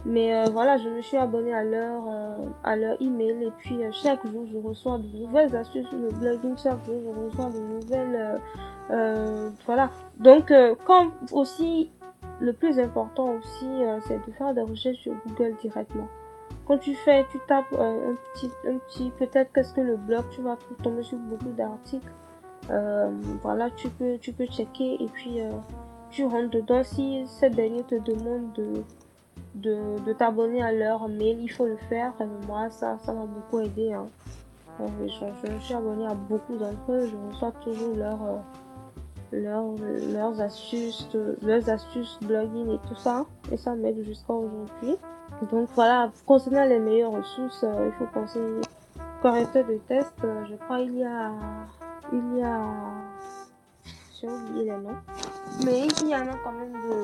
Mais euh, voilà, je me suis abonnée à leur, euh, à leur email et puis chaque jour je reçois de nouvelles astuces sur le blogging, chaque jour je reçois de nouvelles. voilà. Donc, comme aussi, le plus important aussi, c'est de faire des recherches sur Google directement. Quand tu fais, tu tapes euh, un petit, un petit peut-être qu'est-ce que le blog, tu vas tomber sur beaucoup d'articles. Euh, voilà, tu peux, tu peux checker et puis euh, tu rentres dedans. Si cette dernière te demande de, de, de t'abonner à leur mail, il faut le faire. moi, ça, ça m'a beaucoup aidé. Hein. je, je, suis abonné à beaucoup d'entre eux. Je reçois toujours leur, leur, leurs astuces, leurs astuces blogging et tout ça. Et ça m'aide jusqu'à aujourd'hui. Donc voilà, concernant les meilleures ressources, euh, il faut penser correcteur de test. Euh, je crois il y a, il y a, j'ai oublié les noms, mais il y en a quand même de,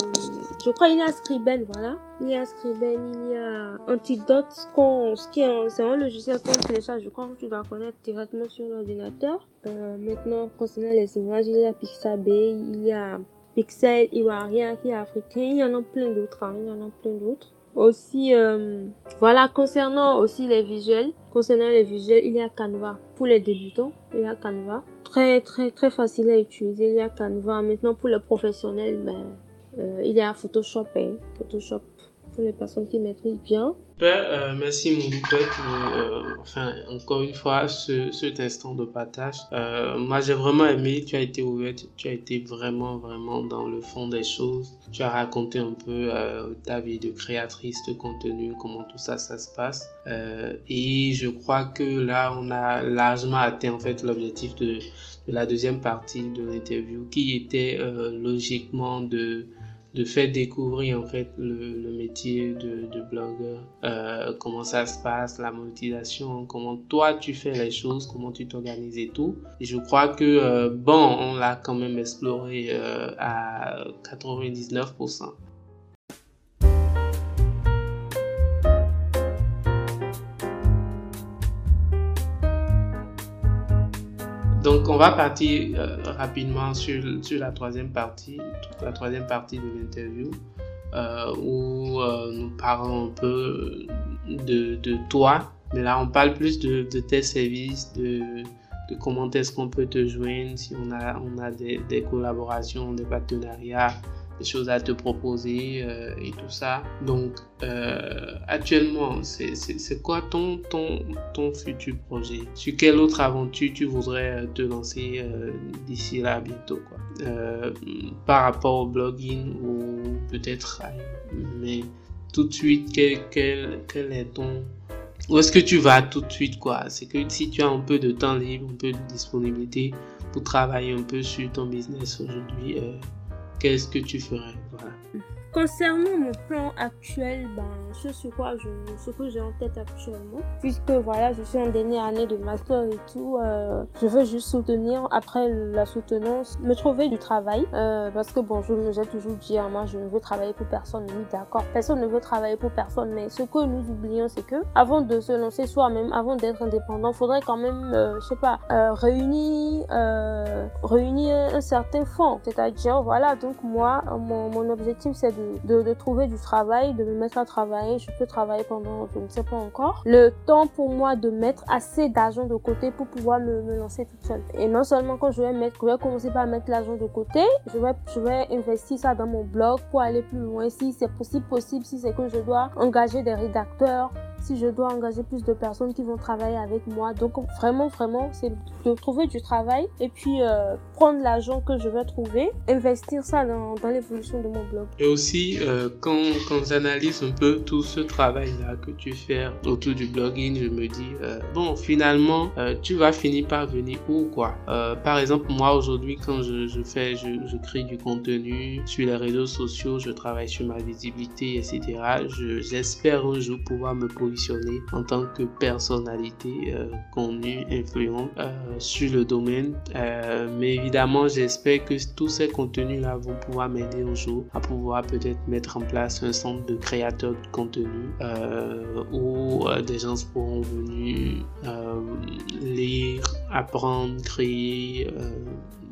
je crois il y a Scriben, voilà, il y a Scriben, il y a Antidote, c'est un logiciel qu'on télécharge, je crois que tu dois connaître directement sur l'ordinateur. Euh, maintenant concernant les images, il y a Pixabay, il y a Pixel, Iwaria qui est africain, il y en a plein d'autres, hein, il y en a plein d'autres. Aussi, euh, voilà, concernant aussi les visuels, concernant les visuels, il y a Canva. Pour les débutants, il y a Canva. Très, très, très facile à utiliser, il y a Canva. Maintenant, pour les professionnels, ben, euh, il y a Photoshop, hein. Photoshop pour les personnes qui maîtrisent bien. Euh, merci mon euh, enfin, encore une fois, ce, cet instant de partage. Euh, moi, j'ai vraiment aimé. Tu as été ouverte, tu as été vraiment, vraiment dans le fond des choses. Tu as raconté un peu ta vie de créatrice de contenu, comment tout ça, ça se passe. Et je crois que là, on a largement atteint en fait l'objectif de, la deuxième partie de l'interview, qui était logiquement de de faire découvrir en fait le, métier de, de blogueur, euh, comment ça se passe, la monétisation, comment toi tu fais les choses, comment tu t'organises et tout. Et je crois que euh, bon, on l'a quand même exploré euh, à 99%. Donc, on va partir euh, rapidement sur, sur, la troisième partie, la troisième partie de l'interview, euh, où euh, nous parlons un peu de, de, toi. Mais là, on parle plus de, de tes services, de, de comment est-ce qu'on peut te joindre, si on a, on a des, des collaborations, des partenariats, choses à te proposer euh, et tout ça. Donc, euh, actuellement, c'est quoi ton, ton, ton futur projet? Sur quelle autre aventure tu voudrais te lancer euh, d'ici là bientôt quoi? Par rapport au blogging ou peut-être mais tout de suite, quel, quel, quel est ton où est-ce que tu vas tout de suite quoi? C'est que si tu as un peu de temps libre, un peu de disponibilité pour travailler un peu sur ton business aujourd'hui, qu'est-ce que tu ferais? Voilà. Concernant mon plan actuel, ben, ce sur quoi je, ce que j'ai en tête actuellement, puisque voilà, je suis en dernière année de master et tout, euh, je veux juste soutenir, après la soutenance, me trouver du travail, euh, parce que bon, je me j'ai toujours dit, hein, moi, je ne veux travailler pour personne, oui, d'accord, personne ne veut travailler pour personne, mais ce que nous oublions, c'est que avant de se lancer soi-même, avant d'être indépendant, faudrait quand même, euh, je sais pas, euh, réunir, euh, réunir un certain fonds, c'est-à-dire, voilà, donc moi, mon, mon objectif, c'est de de, trouver du travail, de me mettre à travailler. Je peux travailler pendant, je ne sais pas encore. Le temps pour moi de mettre assez d'argent de côté pour pouvoir me, me, lancer toute seule. Et non seulement quand je vais mettre, je vais commencer par mettre l'argent de côté, je vais, je vais investir ça dans mon blog pour aller plus loin. Si c'est possible, possible, si c'est que je dois engager des rédacteurs, si je dois engager plus de personnes qui vont travailler avec moi. Donc vraiment, vraiment, c'est de trouver du travail et puis euh, prendre l'argent que je vais trouver, investir ça dans, l'évolution de mon blog. Et aussi, euh, quand, quand j'analyse un peu tout ce travail-là que tu fais autour du blogging, je me dis, euh, bon, finalement, tu vas finir par venir où, quoi? par exemple, moi, aujourd'hui, quand je, je fais, je, je, crée du contenu sur les réseaux sociaux, je travaille sur ma visibilité, etc. J'espère un jour pouvoir me en tant que personnalité connue, influente sur le domaine euh, mais évidemment, j'espère que tous ces contenus-là vont pouvoir m'aider un jour à pouvoir peut-être mettre en place un centre de créateurs de contenu euh, où euh, des gens pourront venir lire, apprendre, créer,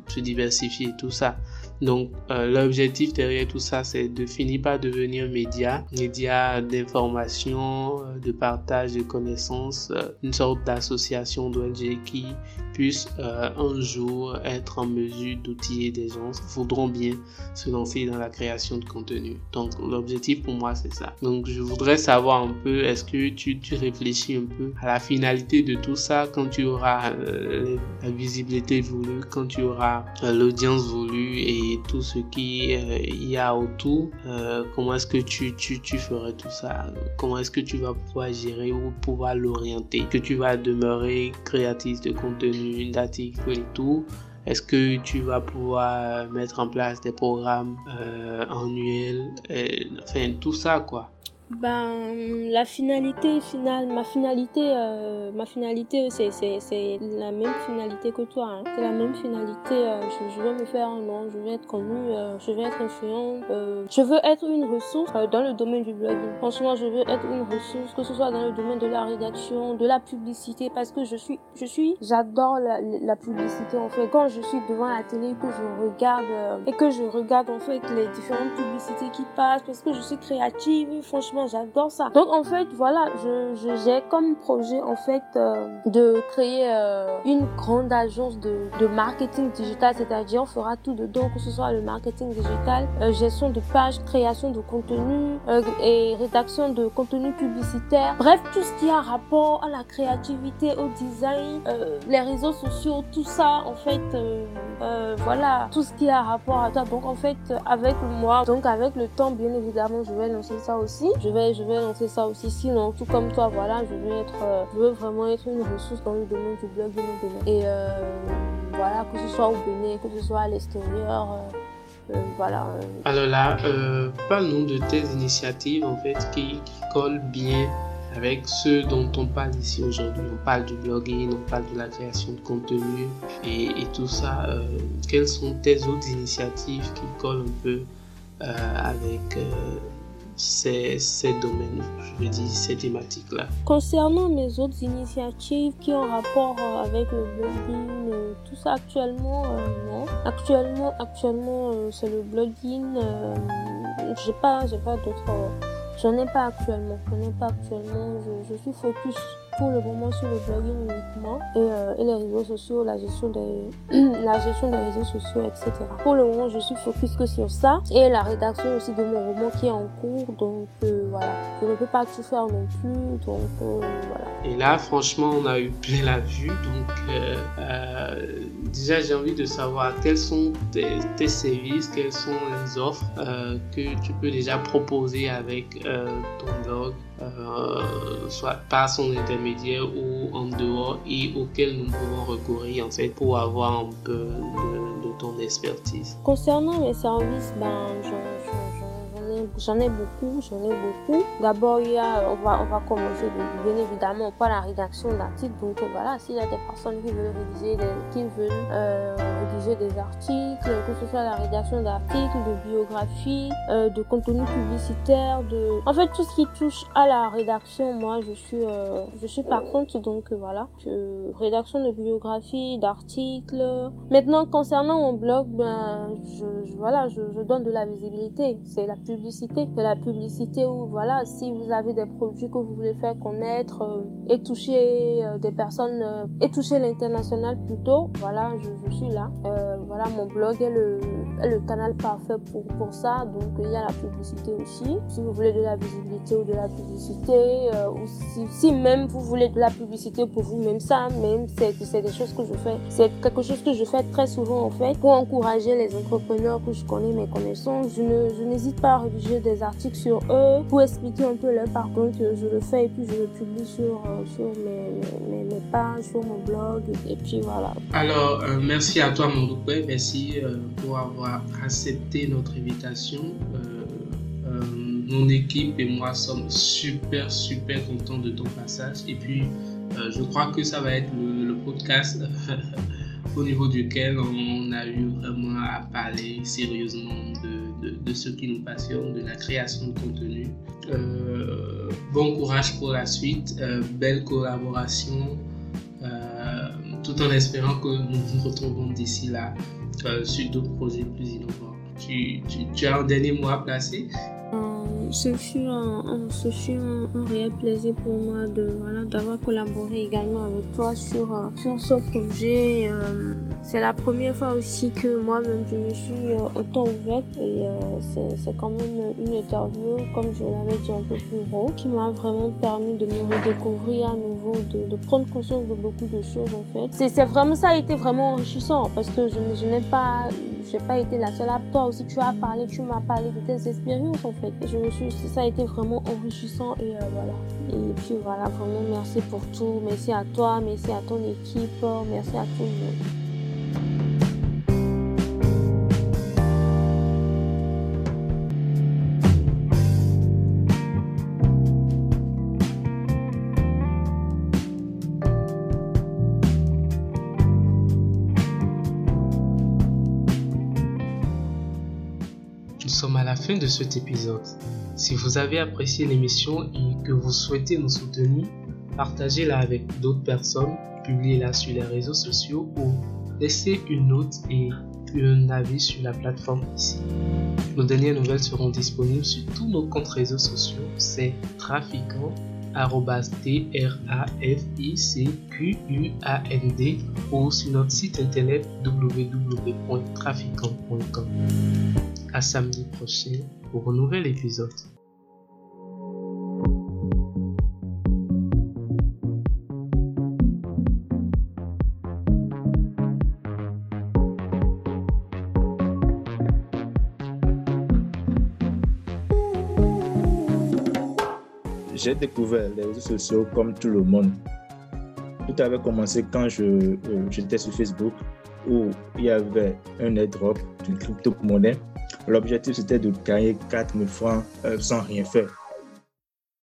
se diversifier, tout ça. Donc, l'objectif derrière tout ça, c'est de finir par devenir média, média d'information, de partage de connaissances, une sorte d'association d'ONG qui euh, un jour être en mesure d'outiller des gens voudront bien se lancer dans la création de contenu. Donc l'objectif pour moi c'est ça. Donc je voudrais savoir un peu, est-ce que tu, réfléchis un peu à la finalité de tout ça quand tu auras euh, la visibilité voulue, quand tu auras euh, l'audience voulue et tout ce qui y a autour, comment est-ce que tu, tu, tu ferais tout ça? Comment est-ce que tu vas pouvoir gérer ou pouvoir l'orienter? Que tu vas demeurer créatif de contenu d'articles et tout, est-ce que tu vas pouvoir mettre en place des programmes euh, annuels, enfin tout ça quoi ben, la finalité finale, ma finalité, euh, ma finalité, c'est, c'est, la même finalité que toi. Hein. C'est la même finalité. Euh, je, je, veux me faire un nom, je veux être connu, euh, je veux être influent. Euh, je veux être une ressource euh, dans le domaine du blogging. Franchement, je veux être une ressource, que ce soit dans le domaine de la rédaction, de la publicité, parce que je suis, je suis, j'adore la, la publicité en fait. Quand je suis devant la télé, que je regarde et que je regarde en fait les différentes publicités qui passent, parce que je suis créative, franchement j'adore ça. Donc en fait, voilà, je j'ai comme projet en fait euh, de créer euh, une grande agence de, de marketing digital, c'est-à-dire on fera tout dedans, que ce soit le marketing digital, euh, gestion de pages, création de contenu et rédaction de contenu publicitaire. Bref, tout ce qui a rapport à la créativité, au design, les réseaux sociaux, tout ça en fait, voilà, tout ce qui a rapport à ça. Donc en fait, avec moi, donc avec le temps, bien évidemment, je vais lancer ça aussi. Je vais, je vais lancer ça aussi. Sinon, tout comme toi, voilà, je veux être, euh, je veux vraiment être une ressource dans le domaine du blog de mon domaine. Et euh, voilà, que ce soit au Bénin, que ce soit à l'extérieur. Euh, voilà. Alors là, parle-nous de tes initiatives en fait qui, collent bien avec ceux dont on parle ici aujourd'hui. On parle du blogging, on parle de la création de contenu et tout ça. quelles sont tes autres initiatives qui collent un peu avec ces, ces domaines, je veux dire ces thématiques-là. Concernant mes autres initiatives qui ont rapport euh, avec le blogging, euh, tout ça actuellement, euh, non. Actuellement, actuellement, c'est le blogging. j'ai pas, j'ai pas d'autres. J'en ai pas actuellement. J'en ai pas actuellement. Je, je suis focus pour le moment sur le blogging uniquement et, euh, les réseaux sociaux, la gestion des, la gestion des réseaux sociaux, etc. Pour le moment, je suis focus que sur ça et la rédaction aussi de mon roman qui est en cours. Donc euh, voilà, je ne peux pas tout faire non plus. Donc euh, voilà. Et là, franchement, on a eu plein la vue. Donc déjà, j'ai envie de savoir quels sont tes, tes services, quelles sont les offres que tu peux déjà proposer avec ton blog. Soit par son intermédiaire ou en dehors et auxquels nous pouvons recourir en fait pour avoir un peu de, de ton expertise. Concernant les services, ben, je, j'en ai beaucoup, j'en ai beaucoup. D'abord, il y a, on va, on va commencer de, bien évidemment pas la rédaction d'articles. Donc voilà, s'il y a des personnes qui veulent rédiger, des, qui veulent euh, des articles, que ce soit la rédaction d'articles, de biographies, euh, de contenu publicitaire, de, en fait tout ce qui touche à la rédaction, moi je suis, euh, je suis par contre donc voilà, je, rédaction de biographies, d'articles. Maintenant concernant mon blog, ben je, voilà, je, je donne de la visibilité, c'est la publicité de la publicité où voilà, si vous avez des produits que vous voulez faire connaître euh, et toucher euh, des personnes euh, et toucher l'international plutôt, voilà, je, suis là. voilà, mon blog est le le canal parfait pour, pour ça. Donc, il y a la publicité aussi. Si vous voulez de la visibilité ou de la publicité, ou si, même vous voulez de la publicité pour vous, même ça, même c'est des choses que je fais. C'est quelque chose que je fais très souvent en fait pour encourager les entrepreneurs que je connais, mes connaissances. Je n'hésite pas à des articles sur eux pour expliquer un peu leur parcours que je le fais et puis je le publie sur, euh, sur mes, mes, pages, sur mon blog et, puis voilà. Alors, euh, merci à toi mon merci pour avoir accepté notre invitation mon équipe et moi sommes super, super contents de ton passage. Et puis, euh, je crois que ça va être le, podcast au niveau duquel on a eu vraiment à parler sérieusement de, de, ce qui nous passionne, de la création de contenu. Euh, bon courage pour la suite, euh, belle collaboration, tout en espérant que nous nous retrouvons d'ici là sur d'autres projets plus innovants. Tu, as un dernier mot à placer? Ce fut un, un, réel plaisir pour moi de d'avoir collaboré également avec toi sur euh, sur ce projet. Euh, c'est la première fois aussi que moi-même je me suis euh, autant ouverte et c'est quand même une interview comme je l'avais dit un peu plus haut qui m'a vraiment permis de me redécouvrir à nouveau, de, prendre conscience de beaucoup de choses en fait. C'est vraiment ça a été vraiment enrichissant parce que je, n'ai pas pas été la seule. Toi aussi, tu as parlé, tu m'as parlé de tes expériences en fait. je me suis, ça a été vraiment enrichissant et euh, voilà. Et puis voilà, vraiment merci pour tout. Merci à toi, merci à ton équipe, merci à tout le monde. Sommes à la fin de cet épisode. Si vous avez apprécié l'émission et que vous souhaitez nous soutenir, partagez-la avec d'autres personnes, publiez-la sur les réseaux sociaux ou laissez une note et un avis sur la plateforme ici. Nos dernières nouvelles seront disponibles sur tous nos comptes réseaux sociaux, c'est trafiquant ou sur notre site internet www.traficant.com. À samedi prochain pour un nouvel épisode. J'ai découvert les réseaux sociaux comme tout le monde. Tout avait commencé quand euh, j'étais sur Facebook où il y avait un airdrop d'une crypto-monnaie. L'objectif c'était de gagner 4000 francs euh, sans rien faire.